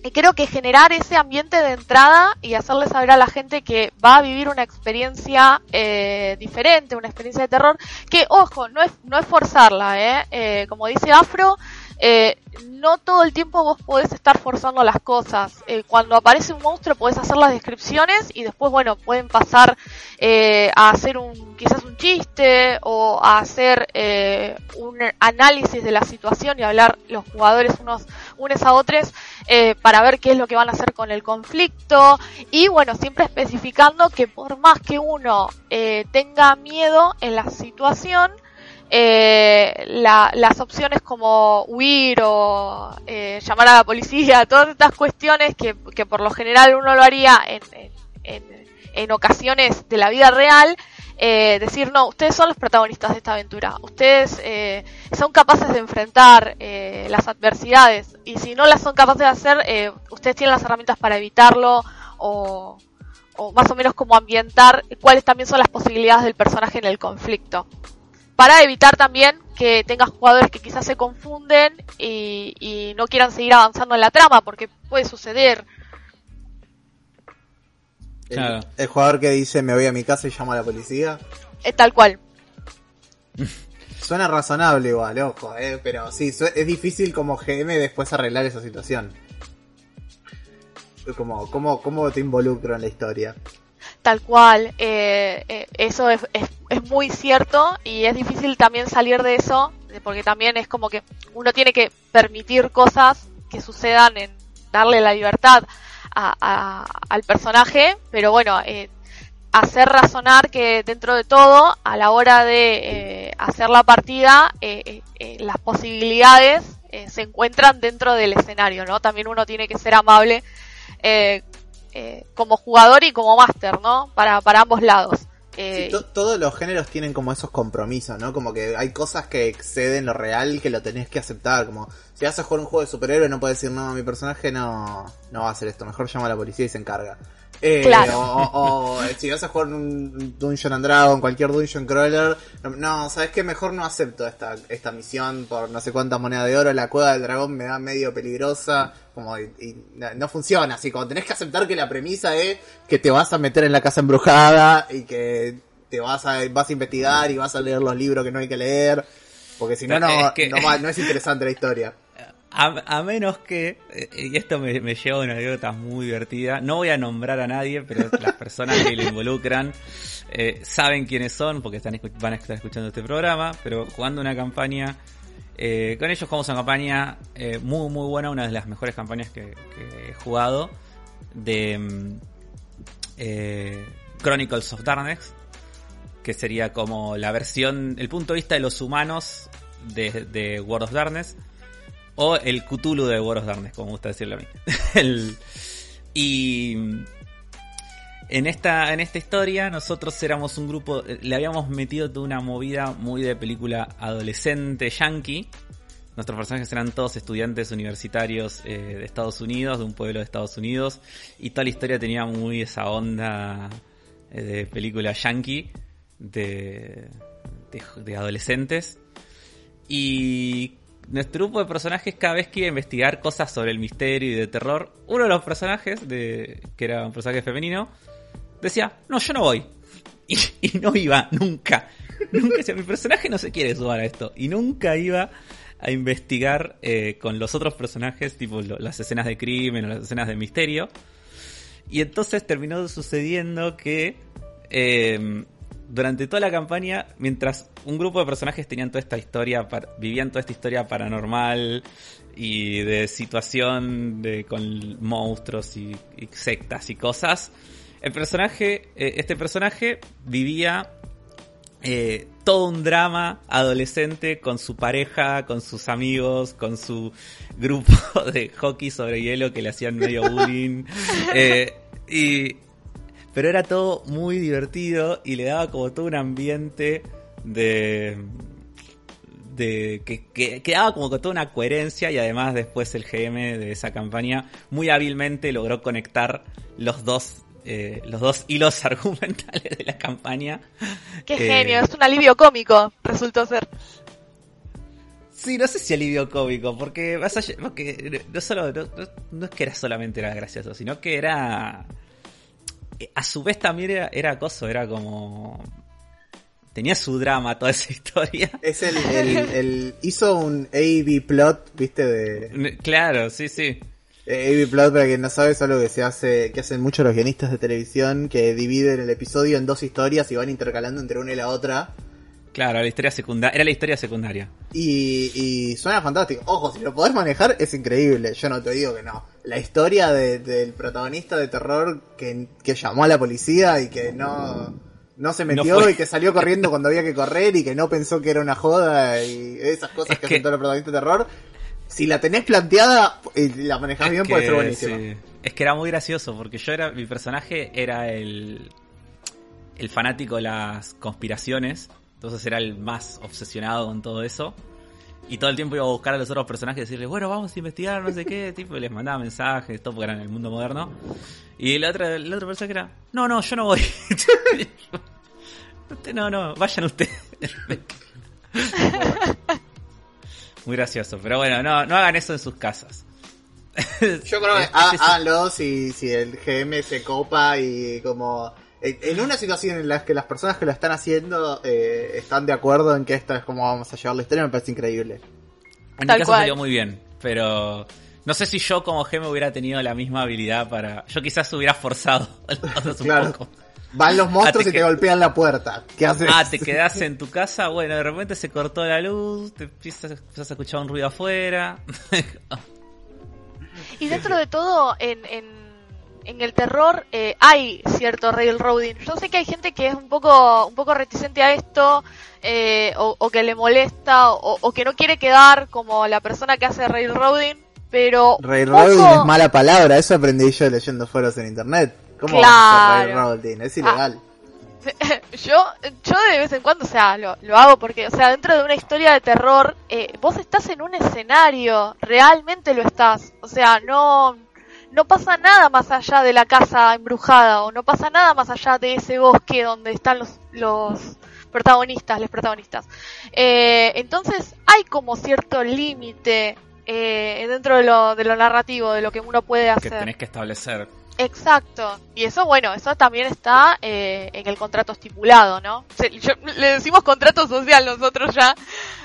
y creo que generar ese ambiente de entrada y hacerle saber a la gente que va a vivir una experiencia eh, diferente, una experiencia de terror, que ojo, no es, no es forzarla, ¿eh? Eh, como dice Afro, eh, no todo el tiempo vos podés estar forzando las cosas. Eh, cuando aparece un monstruo podés hacer las descripciones y después, bueno, pueden pasar eh, a hacer un quizás un chiste o a hacer eh, un análisis de la situación y hablar los jugadores unos unos a otros eh, para ver qué es lo que van a hacer con el conflicto y bueno, siempre especificando que por más que uno eh, tenga miedo en la situación, eh, la, las opciones como huir o eh, llamar a la policía, todas estas cuestiones que, que por lo general uno lo haría en, en, ocasiones de la vida real, eh, decir, no, ustedes son los protagonistas de esta aventura, ustedes eh, son capaces de enfrentar las adversidades. Y si no las son capaces de hacer, ustedes tienen las herramientas para evitarlo o más o menos como ambientar cuáles también son las posibilidades del personaje en el conflicto para evitar también que tengas jugadores que quizás se confunden y, y, no quieran seguir avanzando en la trama, porque puede suceder. El, claro. el jugador que dice me voy a mi casa y llamo a la policía. Es tal cual. Suena razonable igual, ojo, eh, pero sí, es difícil como GM después arreglar esa situación. Como, ¿cómo, ¿Cómo te involucro en la historia? Tal cual, eh, eh, eso es, es, muy cierto y es difícil también salir de eso, porque también es como que uno tiene que permitir cosas que sucedan en darle la libertad a, al personaje, pero bueno, eh, hacer razonar que dentro de todo, a la hora de eh, hacer la partida, eh, las posibilidades se encuentran dentro del escenario, ¿no? También uno tiene que ser amable eh, como jugador y como máster, ¿no? Para, para ambos lados. Eh, sí, to todos los géneros tienen como esos compromisos, ¿no? Como que hay cosas que exceden lo real que lo tenés que aceptar. Como si vas a jugar un juego de superhéroe no puedes decir, no, mi personaje no, no va a hacer esto, mejor llama a la policía y se encarga. Eh, claro. o, o, si vas a jugar un Dungeon and Dragon, cualquier Dungeon Crawler, no, sabes que mejor no acepto esta, esta misión por no sé cuántas monedas de oro, la cueva del dragón me da medio peligrosa, como y, y no funciona, así como tenés que aceptar que la premisa es que te vas a meter en la casa embrujada y que te vas a, vas a investigar y vas a leer los libros que no hay que leer, porque si no, no, no, es, que... no, no es interesante la historia. A, menos que, y esto me, lleva a una anécdota muy divertida, no voy a nombrar a nadie, pero las personas que lo involucran eh, saben quiénes son, porque están, van a estar escuchando este programa, pero jugando una campaña, eh, con ellos jugamos una campaña eh, muy muy buena, una de las mejores campañas que, he jugado, de eh, Chronicles of Darkness, que sería como la versión, el punto de vista de los humanos de, de World of Darkness o el Cthulhu de World of como gusta decirlo a mí. y en esta, en esta historia nosotros éramos un grupo, le habíamos metido toda una movida muy de película adolescente yankee. Nuestros personajes eran todos estudiantes universitarios eh, de Estados Unidos, de un pueblo de Estados Unidos, y toda la historia tenía muy esa onda eh, de película yankee, de, de, de adolescentes. Y nuestro grupo de personajes cada vez que iba a investigar cosas sobre el misterio y de terror, uno de los personajes, de, que era un personaje femenino, decía, no, yo no voy. Y, no iba, nunca. Nunca decía, mi personaje no se quiere sumar a esto. Y nunca iba a investigar eh, con los otros personajes, tipo las escenas de crimen o las escenas de misterio. Y entonces terminó sucediendo que eh, durante toda la campaña, mientras un grupo de personajes tenían toda esta historia, vivían toda esta historia paranormal y de situación de, con monstruos y, y sectas y cosas, el personaje, eh, este personaje vivía eh, todo un drama adolescente con su pareja, con sus amigos, con su grupo de hockey sobre hielo que le hacían medio bullying. eh, y pero era todo muy divertido y le daba como todo un ambiente de de que, que, que, daba como toda una coherencia y además después el GM de esa campaña muy hábilmente logró conectar los dos eh, los dos hilos argumentales de la campaña. Qué eh, genio, es un alivio cómico, resultó ser. Sí, no sé si alivio cómico, porque, vas a, porque no, solo, no, no, es que era solamente era gracioso, sino que era a su vez también era, era acoso, era como... Tenía su drama toda esa historia. Es el, el, el hizo un A-B plot, viste, de... Claro, sí, sí. A-B plot, para quien no sabe, es algo que se hace, que hacen muchos los guionistas de televisión, que dividen el episodio en dos historias y van intercalando entre una y la otra. Claro, la historia secundaria. Era la historia secundaria. Y, y suena fantástico. Ojo, si lo podés manejar es increíble. Yo no te digo que no. La historia de- del protagonista de terror que, que llamó a la policía y que no, no se metió y que salió corriendo cuando había que correr y que no pensó que era una joda y esas cosas Es que, que- hacen todos los protagonistas de terror. Si la tenés planteada y la manejás Es bien, puede ser buenísima. sí. Es que era muy gracioso porque yo era. Mi personaje era el. El fanático de las conspiraciones. Entonces era el más obsesionado con todo eso. Y todo el tiempo iba a buscar a los otros personajes y decirles, bueno, vamos a investigar, no sé qué, tipo, y les mandaba mensajes, todo porque era en el mundo moderno. Y la otra, el otro personaje era, no, no, yo no voy. No, no, vayan ustedes. Muy gracioso, pero bueno, no, no hagan eso en sus casas. Yo creo que háganlo si, si el GM se copa y como... En una situación en la que las personas que lo están haciendo eh, están de acuerdo en que esta es como vamos a llevar la historia, me parece increíble. En mi Tal caso cual. salió muy bien, pero no sé si yo como GM hubiera tenido la misma habilidad para... Yo quizás hubiera forzado las un Claro. poco. Van los monstruos Ah, te y te que- golpean la puerta. ¿Qué haces? Ah, te quedás en tu casa, bueno, de repente se cortó la luz, te empiezas, empiezas a escuchar un ruido afuera. Y dentro de todo, en, en, en el terror eh, hay cierto railroading. Yo sé que hay gente que es un poco, un poco reticente a esto, eh, o, o que le molesta, o, o que no quiere quedar como la persona que hace railroading, pero... Railroading poco- es mala palabra, eso aprendí yo leyendo foros en internet. ¿Cómo Claro. railroading? Es ilegal. yo, yo de vez en cuando, o sea, lo, lo hago porque, o sea, dentro de una historia de terror, eh, vos estás en un escenario, realmente lo estás. O sea, no, no pasa nada más allá de la casa embrujada o no pasa nada más allá de ese bosque donde están los, los protagonistas, los protagonistas. Eh, entonces hay como cierto límite eh, dentro de lo, de lo narrativo, de lo que uno puede que hacer. tenés que establecer. Exacto. Y eso, bueno, eso también está eh, en el contrato estipulado, ¿no? Se- yo- le decimos contrato social nosotros ya.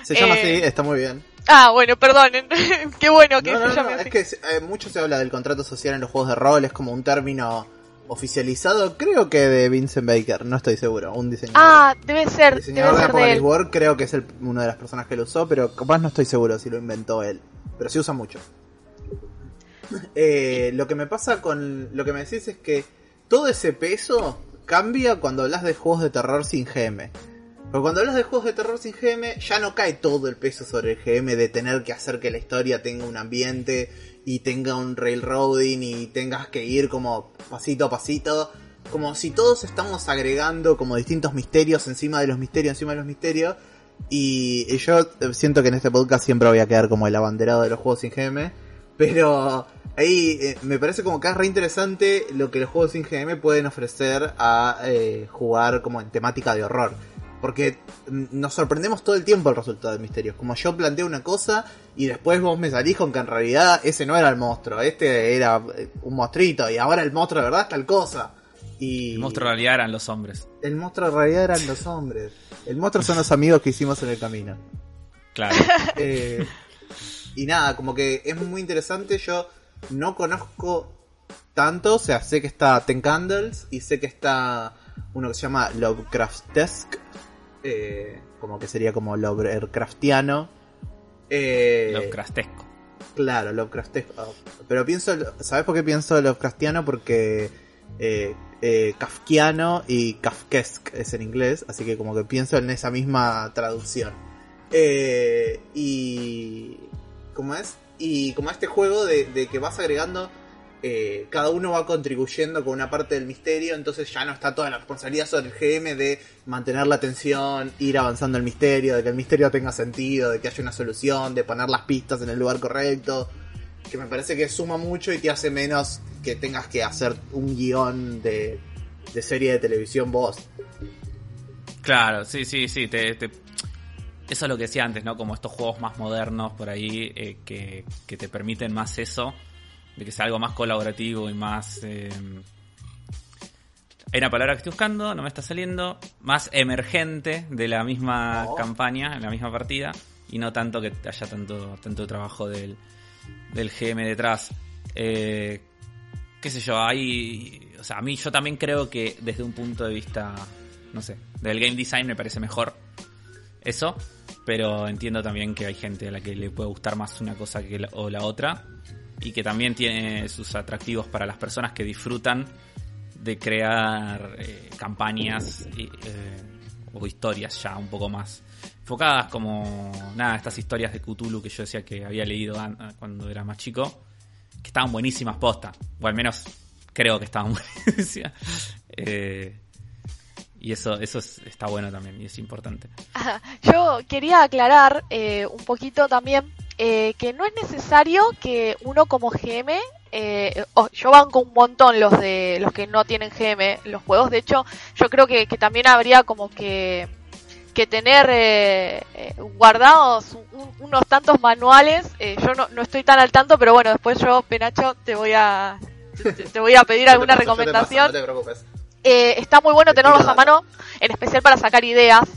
Se llama eh, así, está muy bien. Ah, bueno, perdonen. Qué bueno que No, no, se no, llame es así. que eh, mucho se habla del contrato social en los juegos de rol, es como un término oficializado, creo que de Vincent Baker, no estoy seguro, un diseñador. Ah, debe ser, el debe diseñador de ser de él. World creo que es el- una de las personas que lo usó, pero capaz no estoy seguro si lo inventó él. Pero sí usa mucho. Eh, lo que me pasa con lo que me decís es que todo ese peso cambia cuando hablas de juegos de terror sin GM. Porque cuando hablas de juegos de terror sin GM, ya no cae todo el peso sobre el GM de tener que hacer que la historia tenga un ambiente y tenga un railroading y tengas que ir como pasito a pasito. Como si todos estamos agregando como distintos misterios encima de los misterios, encima de los misterios. Y, yo siento que en este podcast siempre voy a quedar como el abanderado de los juegos sin GM. Pero ahí eh, me parece como que es re interesante lo que los juegos sin GM pueden ofrecer a eh, jugar como en temática de horror. Porque nos sorprendemos todo el tiempo el resultado de misterios. Como yo planteo una cosa y después vos me salís con que en realidad ese no era el monstruo, este era eh, un monstruito y ahora el monstruo de verdad es tal cosa. Y El monstruo en realidad eran los hombres. el monstruo en realidad eran los hombres. El monstruo son los amigos que hicimos en el camino. Claro. Eh, y nada, como que es muy interesante. Yo no conozco tanto, o sea, sé que está Ten Candles y sé que está uno que se llama Lovecraftesque, eh, como que sería como Lovecraftiano. Eh, Lovecraftesco. Claro, Lovecraftesco. Pero pienso, ¿sabes por qué pienso Lovecraftiano? Porque eh, eh, Kafkiano y Kafkesk es en inglés, así que como que pienso en esa misma traducción. Eh, y. ¿Cómo es? Y como este juego de, de que vas agregando. Eh, cada uno va contribuyendo con una parte del misterio, entonces ya no está toda la responsabilidad sobre el GM de mantener la atención, ir avanzando el misterio, de que el misterio tenga sentido, de que haya una solución, de poner las pistas en el lugar correcto, que me parece que suma mucho y te hace menos que tengas que hacer un guion de, de serie de televisión vos. Claro, sí, sí, sí. Te, Eso es lo que decía antes, ¿no? Como estos juegos más modernos por ahí eh, que, que te permiten más eso, de que sea algo más colaborativo y más... eh, Hay una palabra que estoy buscando, no me está saliendo, más emergente de la misma Oh. campaña, en la misma partida, y no tanto que haya tanto, tanto trabajo del, del GM detrás. Eh, qué sé yo, hay... O sea, a mí yo también creo que desde un punto de vista, no sé, del game design me parece mejor eso, pero entiendo también que hay gente a la que le puede gustar más una cosa que la, o la otra y que también tiene sus atractivos para las personas que disfrutan de crear eh, campañas eh, o historias ya un poco más enfocadas como nada estas historias de Cthulhu que yo decía que había leído cuando era más chico que estaban buenísimas posta o al menos creo que estaban buenísimas eh, y eso, eso está bueno también y es importante. Yo quería aclarar eh, un poquito también eh, que no es necesario que uno como GM, eh, yo banco un montón los de los que no tienen GM los juegos, de hecho yo creo que, también habría como que, que tener eh, guardados unos tantos manuales, yo no, no estoy tan al tanto, pero bueno, después yo, Penacho, te voy a, te, voy a pedir alguna recomendación. no te preocupes. Eh, está muy bueno tenerlos a mano, en especial para sacar ideas.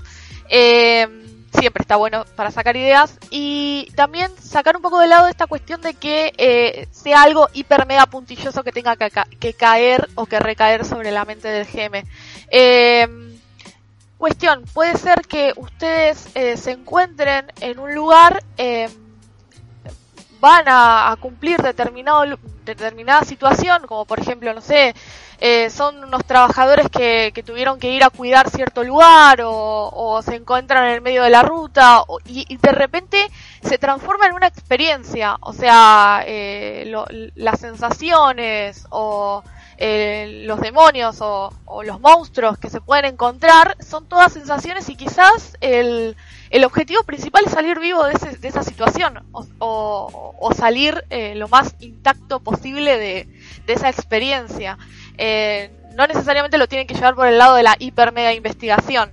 Eh, siempre está bueno para sacar ideas. Y también sacar un poco de lado esta cuestión de que eh, sea algo hiper mega puntilloso que tenga que, caer o que recaer sobre la mente del GM. cuestión, puede ser que ustedes se encuentren en un lugar van a, cumplir determinado, determinada situación, como por ejemplo, no sé, eh, son unos trabajadores que, tuvieron que ir a cuidar cierto lugar o, se encuentran en el medio de la ruta y, de repente se transforma en una experiencia, o sea, eh, las sensaciones o eh, los demonios o, los monstruos que se pueden encontrar son todas sensaciones y quizás el, el objetivo principal es salir vivo de, esa situación o, salir lo más intacto posible de, de esa experiencia. Eh, no necesariamente lo tienen que llevar por el lado de la hiper mega investigación.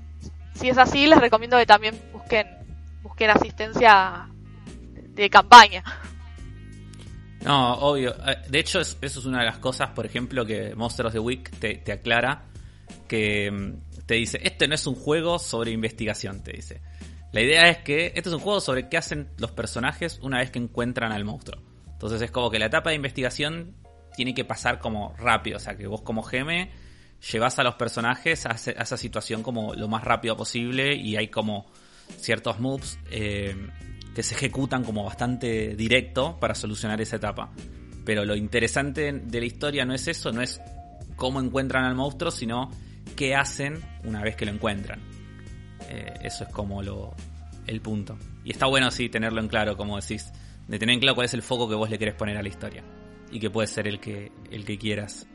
Si es así, les recomiendo que también busquen, busquen asistencia de campaña. No, obvio. Eh, de hecho, eso es una de las cosas, por ejemplo, que Monsters of the Week te, aclara. Que mm, te dice, este no es un juego sobre investigación, te dice. La idea es que este es un juego sobre qué hacen los personajes una vez que encuentran al monstruo. Entonces es como que la etapa de investigación tiene que pasar como rápido. O sea, que vos como GM llevas a los personajes a, esa situación como lo más rápido posible y hay como ciertos moves eh, que se ejecutan como bastante directo para solucionar esa etapa. Pero lo interesante de la historia no es eso, no es cómo encuentran al monstruo, sino qué hacen una vez que lo encuentran. Eh, eso es como lo, el punto. Y está bueno así tenerlo en claro, como decís, de tener en claro cuál es el foco que vos le querés poner a la historia y que puede ser el que, el que quieras.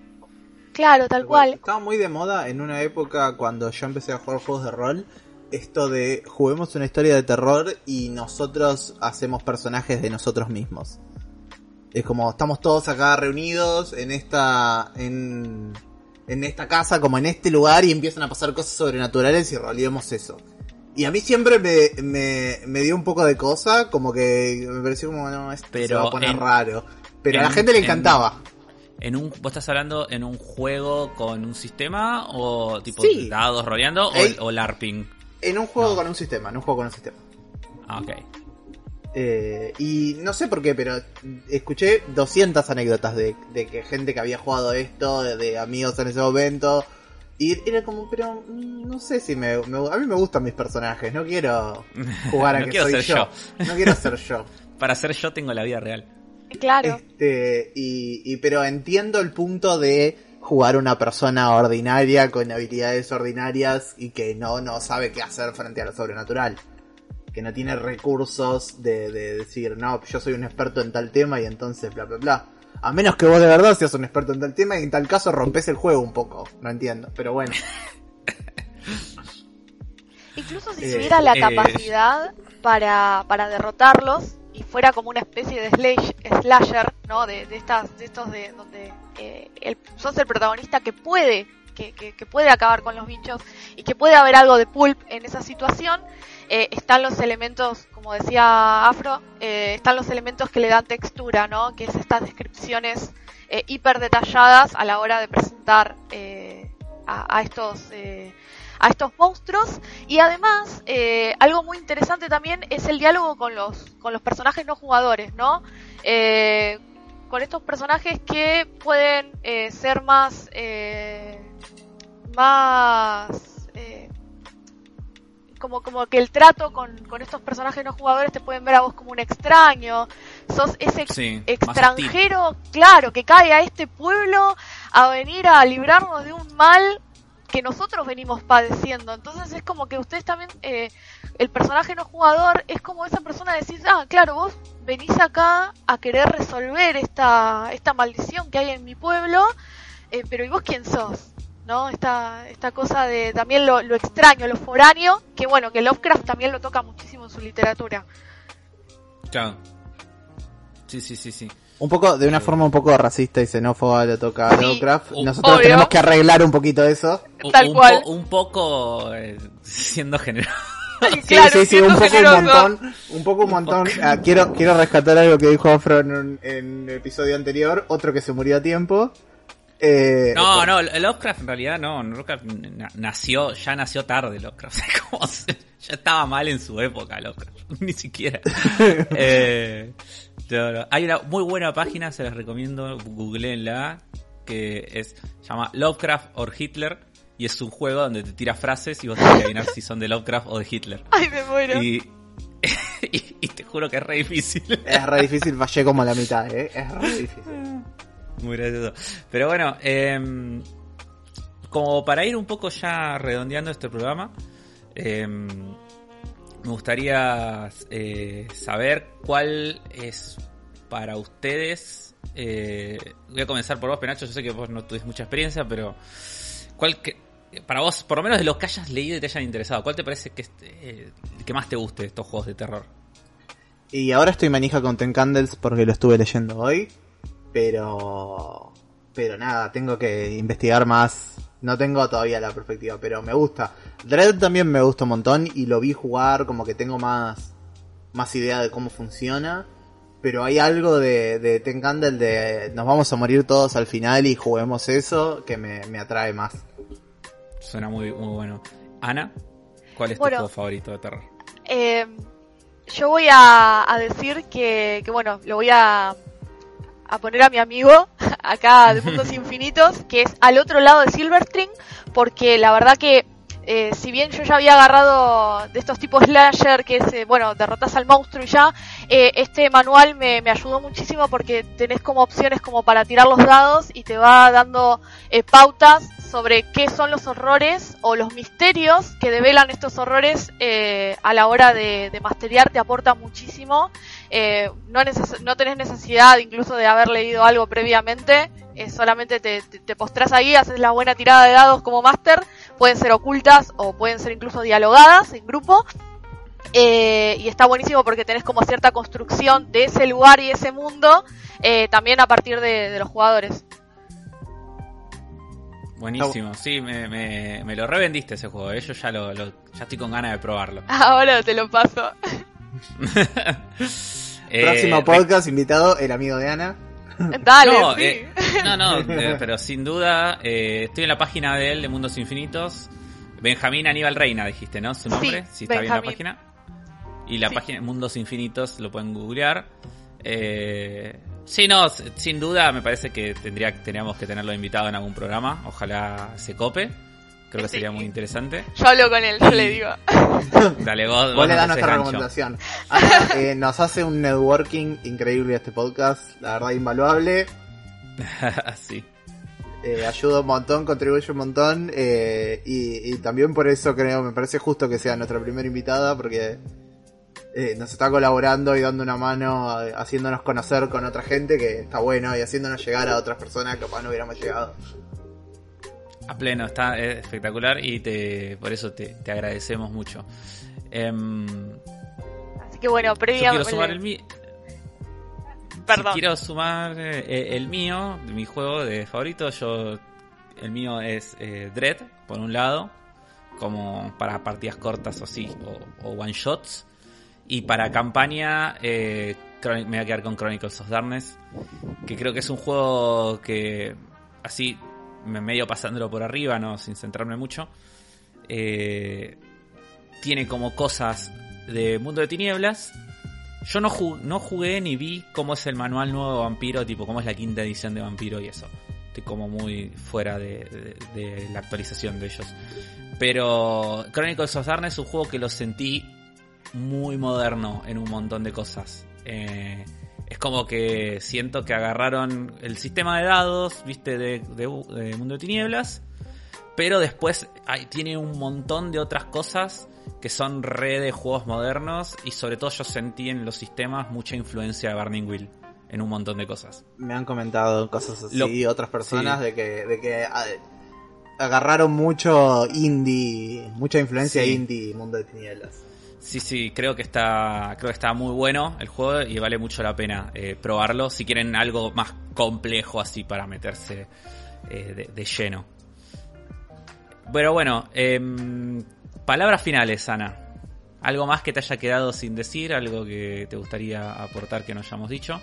Claro, tal cual. Estaba muy de moda en una época cuando yo empecé a jugar juegos de rol. Esto de juguemos una historia de terror y nosotros hacemos personajes de nosotros mismos. Es como estamos todos acá reunidos en esta en, en esta casa, como en este lugar y empiezan a pasar cosas sobrenaturales y roleemos eso. Y a mí siempre me, me, dio un poco de cosa, como que me pareció como, no, esto Pero se va a poner raro. Pero a la gente le encantaba. En, un, ¿Vos estás hablando en un juego con un sistema o tipo dados rodeando o, LARPing? En un juego con un sistema, en un juego con un sistema. Ah, ok. Eh, y no sé por qué, pero escuché 200 anécdotas de, que gente que había jugado esto, de, amigos en ese momento. Y era como, pero mm, no sé si me, A mí me gustan mis personajes, no quiero jugar a que soy yo. No quiero ser yo. Para ser yo tengo la vida real. Claro. Este, y, pero entiendo el punto de jugar una persona ordinaria con habilidades ordinarias y que no, no sabe qué hacer frente a lo sobrenatural. Que no tiene recursos de, decir, no, yo soy un experto en tal tema y entonces bla, bla, bla. A menos que vos de verdad seas un experto en tal tema y en tal caso rompes el juego un poco. No entiendo, pero bueno. Incluso si eh, tuviera la eh, capacidad para, para derrotarlos, y fuera como una especie de slasher, ¿no? De, estas, de estos de donde eh, el, sos el protagonista que puede, que, que, puede acabar con los bichos y que puede haber algo de pulp en esa situación. Eh, están los elementos, como decía Afro, eh, están los elementos que le dan textura, ¿no? Que es estas descripciones eh, hiper detalladas a la hora de presentar a, a, estos a estos monstruos y además eh, algo muy interesante también es el diálogo con los con los personajes no jugadores no eh, con estos personajes que pueden eh, ser más más como, como que el trato con, con estos personajes no jugadores te pueden ver a vos como un extraño. Sos ese Sí, extranjero, claro, que cae a este pueblo a venir a librarnos de un mal que nosotros venimos padeciendo. Entonces es como que ustedes también, eh, el personaje no jugador es como esa persona de decir, ah, claro, vos venís acá a querer resolver esta, esta maldición que hay en mi pueblo, eh, pero ¿y vos quién sos? ¿No? Esta, esta cosa de también lo, lo extraño, lo foráneo, que bueno, que Lovecraft también lo toca muchísimo en su literatura. Claro. Sí, sí, sí, sí. Un poco, de una forma un poco racista y xenófoba lo toca Sí, Lovecraft. Nosotros obvio. tenemos que arreglar un poquito eso. Un- Tal un, cual. po- un poco eh, siendo generoso. Sí, Claro, sí, sí, un poco generoso. un montón. Un poco un montón. Ah, quiero, quiero rescatar algo que dijo Afro en, un- en el episodio anterior. Otro que se murió a tiempo. Eh, No, no, Lovecraft en realidad no. Lovecraft na- nació, ya nació tarde Lovecraft. Como ya estaba mal en su época Lovecraft. Ni siquiera. Eh, no, no. Hay una muy buena página, se las recomiendo, googleenla, que es, se llama Lovecraft or Hitler. Y es un juego donde te tira frases y vos tenés que adivinar si son de Lovecraft o de Hitler. Ay, me muero. Y, y, y te juro que es re difícil. Es re difícil, fallé como a la mitad, eh. Es re difícil. Muy gracioso. Pero bueno, em, como para ir un poco ya redondeando este programa, em, me gustaría eh, saber cuál es para ustedes. eh, voy a comenzar por vos, Penacho. Yo sé que vos no tuviste mucha experiencia, pero ¿cuál que, para vos, por lo menos de los que hayas leído y te hayan interesado, cuál te parece que, es, eh, que más te guste de estos juegos de terror? Y ahora estoy manija con Ten Candles porque lo estuve leyendo hoy. Pero. Pero nada, tengo que investigar más. No tengo todavía la perspectiva, pero me gusta. Dread también me gusta un montón y lo vi jugar, como que tengo más. Más idea de cómo funciona. Pero hay algo de, de Ten Candle de nos vamos a morir todos al final y juguemos eso que me, me atrae más. Suena muy, muy bueno. Ana, ¿cuál es Bueno. tu juego favorito de terror? Eh, yo voy a, a decir que, que, bueno, lo voy a, a poner a mi amigo acá de Mundos Infinitos, que es al otro lado de Silverstring, porque la verdad que eh, si bien yo ya había agarrado de estos tipos slasher, que es, eh, bueno, derrotas al monstruo y ya, eh, este manual me, me ayudó muchísimo porque tenés como opciones como para tirar los dados y te va dando eh, pautas sobre qué son los horrores o los misterios que develan estos horrores eh, a la hora de, de masterear, te aporta muchísimo. Eh, no, neces- no tenés necesidad incluso de haber leído algo previamente, eh, solamente te, te, te postrás ahí, haces la buena tirada de dados como máster, pueden ser ocultas o pueden ser incluso dialogadas en grupo. Eh, y está buenísimo porque tenés como cierta construcción de ese lugar y ese mundo eh, también a partir de, de los jugadores. Buenísimo, sí, me, me, me lo revendiste ese juego, yo ya, lo, lo- ya estoy con ganas de probarlo. Ahora te lo paso. Eh, Próximo podcast, invitado, el amigo de Ana. Dale, no, sí. eh, no, no, eh, pero sin duda, eh, estoy en la página de él, de Mundos Infinitos. Benjamín Aníbal Reina, dijiste, ¿no? Su nombre, si está bien la Benjamín. página. Y la Sí. página Mundos Infinitos lo pueden googlear. Eh, sí, no, sin duda me parece que tendría, tendríamos que tenerlo invitado en algún programa. Ojalá se cope. Creo que Sí. sería muy interesante. Yo hablo con él, yo le digo. Dale, vos, Vos le das nuestra gancho. recomendación. Ana eh, nos hace un networking increíble este podcast, la verdad invaluable. sí. Eh, ayuda un montón, contribuye un montón eh, y, y también por eso creo, me parece justo que sea nuestra primera invitada porque eh, nos está colaborando y dando una mano, haciéndonos conocer con otra gente que está bueno y haciéndonos llegar a otras personas que capaz no hubiéramos llegado. A pleno, está es espectacular y te, por eso te, te agradecemos mucho. Em, Así que bueno, yo previa... quiero sumar el mío. Perdón. quiero sumar eh, el mío, mi juego de favorito. Yo, el mío es eh, Dread, por un lado, como para partidas cortas o así, o, o one shots. Y para campaña, eh, me voy a quedar con Chronicles of Darkness, que creo que es un juego que, así, medio pasándolo por arriba, no sin centrarme mucho, eh, tiene como cosas de Mundo de Tinieblas. Yo no, no jugué ni vi cómo es el manual nuevo de Vampiro, tipo cómo es la quinta edición de Vampiro y eso. Estoy como muy fuera de, de- de la actualización de ellos. Pero Chronicles of Darkness es un juego que lo sentí muy moderno en un montón de cosas. Eh, es como que siento que agarraron el sistema de dados, viste, de, de- de Mundo de Tinieblas, pero después hay- tiene un montón de otras cosas que son re de juegos modernos y sobre todo yo sentí en los sistemas mucha influencia de Burning Wheel en un montón de cosas. Me han comentado cosas así Lo- otras personas sí. de que, de que ah, agarraron mucho indie, mucha influencia Sí. indie Mundo de Tinieblas. Sí, sí, creo que está, creo que está muy bueno el juego y vale mucho la pena eh, probarlo si quieren algo más complejo así para meterse eh, de, lleno. Pero bueno, em, palabras finales, Ana. ¿Algo más que te haya quedado sin decir? ¿Algo que te gustaría aportar que no hayamos dicho?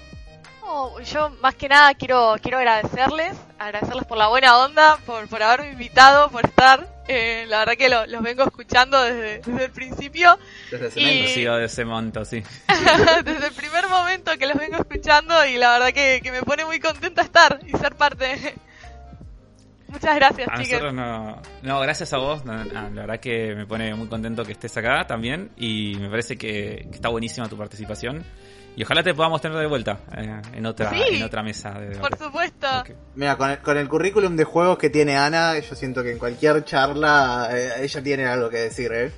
No, yo más que nada quiero quiero agradecerles, agradecerles por la buena onda, por, por haberme invitado, por estar. Eh, la verdad que lo- los vengo escuchando desde, desde el principio, Desde Y- cemento. Lo sigo de ese monto, sí. desde el primer momento que los vengo escuchando y la verdad que, que me pone muy contenta estar y ser parte. Muchas gracias, A chicas. no, no, gracias a vos. no, no, la verdad que me pone muy contento que estés acá también. Y me parece que, que está buenísima tu participación. Y ojalá te podamos tener de vuelta eh, en otra Sí. en otra mesa de Por supuesto. Mira, con el, con el currículum de juegos que tiene Ana, yo siento que en cualquier charla eh, ella tiene algo que decir, ¿eh?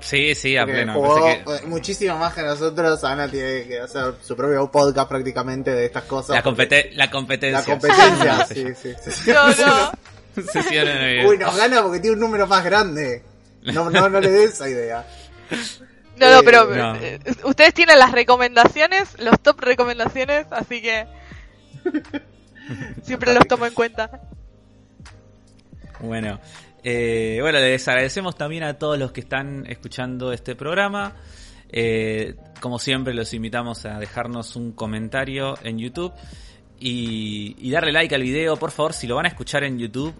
Sí, sí, a Porque pleno. me jugó parece que eh, muchísimo más que nosotros. Ana tiene que hacer su propio podcast prácticamente de estas cosas. la, porque- compete- la competencia. La competencia, Sí, sí, sí. sí. No, no. Uy, nos gana porque tiene un número más grande. No, no, no le des esa idea. No, no, pero No. eh, ustedes tienen las recomendaciones, los top recomendaciones, así que siempre los tomo en cuenta. Bueno, eh, bueno, les agradecemos también a todos los que están escuchando este programa. Eh, como siempre, los invitamos a dejarnos un comentario en YouTube y, y darle like al video. Por favor, si lo van a escuchar en YouTube,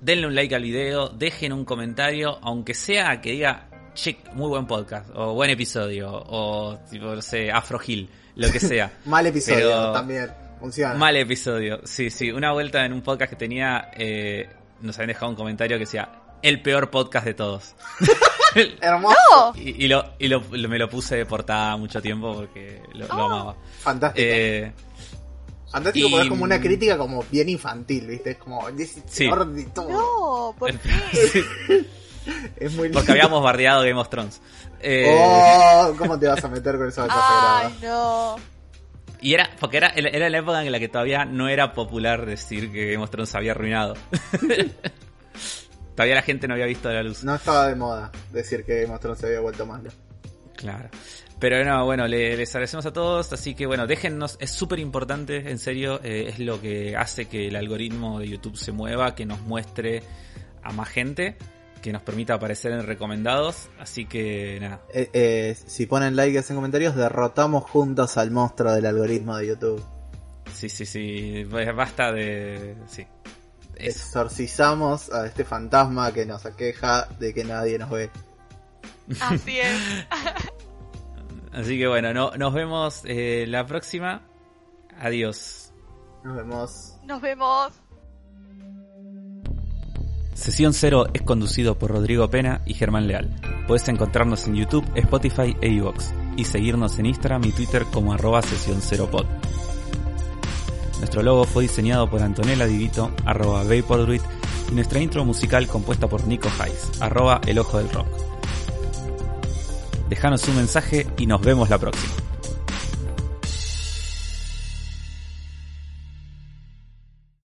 denle un like al video, dejen un comentario, aunque sea que diga, che, muy buen podcast, o buen episodio, o tipo, no sé, Afro Hill, lo que sea. Mal episodio Pero- también. Funciona. Mal episodio, sí, sí. Una vuelta en un podcast que tenía, eh, nos habían dejado un comentario que decía, el peor podcast de todos. Hermoso. Y y, lo, y lo- lo- me lo puse de portada mucho tiempo porque lo, lo Oh. amaba. Fantástico. Eh, Fantástico y- porque es como una crítica como bien infantil, ¿viste? Es como, Sí. No, ¿por qué? Es muy lindo. porque habíamos bardeado Game of Thrones. Eh, Oh, ¿cómo te vas a meter con esa cosa Ay, no. Y era, porque era, era la época en la que todavía no era popular decir que Game of Thrones se había arruinado. todavía la gente no había visto la luz. No estaba de moda decir que Game of Thrones se había vuelto malo. Claro. Pero no, bueno, le- les agradecemos a todos, así que bueno, déjennos, es súper importante, en serio, eh, es lo que hace que el algoritmo de YouTube se mueva, que nos muestre a más gente, que nos permita aparecer en recomendados, así que nada, Eh, eh, si ponen like hacen comentarios, derrotamos juntos al monstruo del algoritmo de YouTube. sí, sí, sí, pues basta de... sí. Eso. Exorcizamos a este fantasma que nos aqueja de que nadie nos ve. Así es. Así que bueno, no, nos vemos eh, la próxima. Adiós. Nos vemos. Nos vemos. Sesión Cero es conducido por Rodrigo Pena y Germán Leal. Puedes encontrarnos en YouTube, Spotify e iVoox y seguirnos en Instagram y Twitter como arroba Sesión Cero Pod. Nuestro logo fue diseñado por Antonella Divito, arroba VaporDruid, y nuestra intro musical compuesta por Nico Hayes, arroba El Ojo del Rock. Dejanos un mensaje y nos vemos la próxima.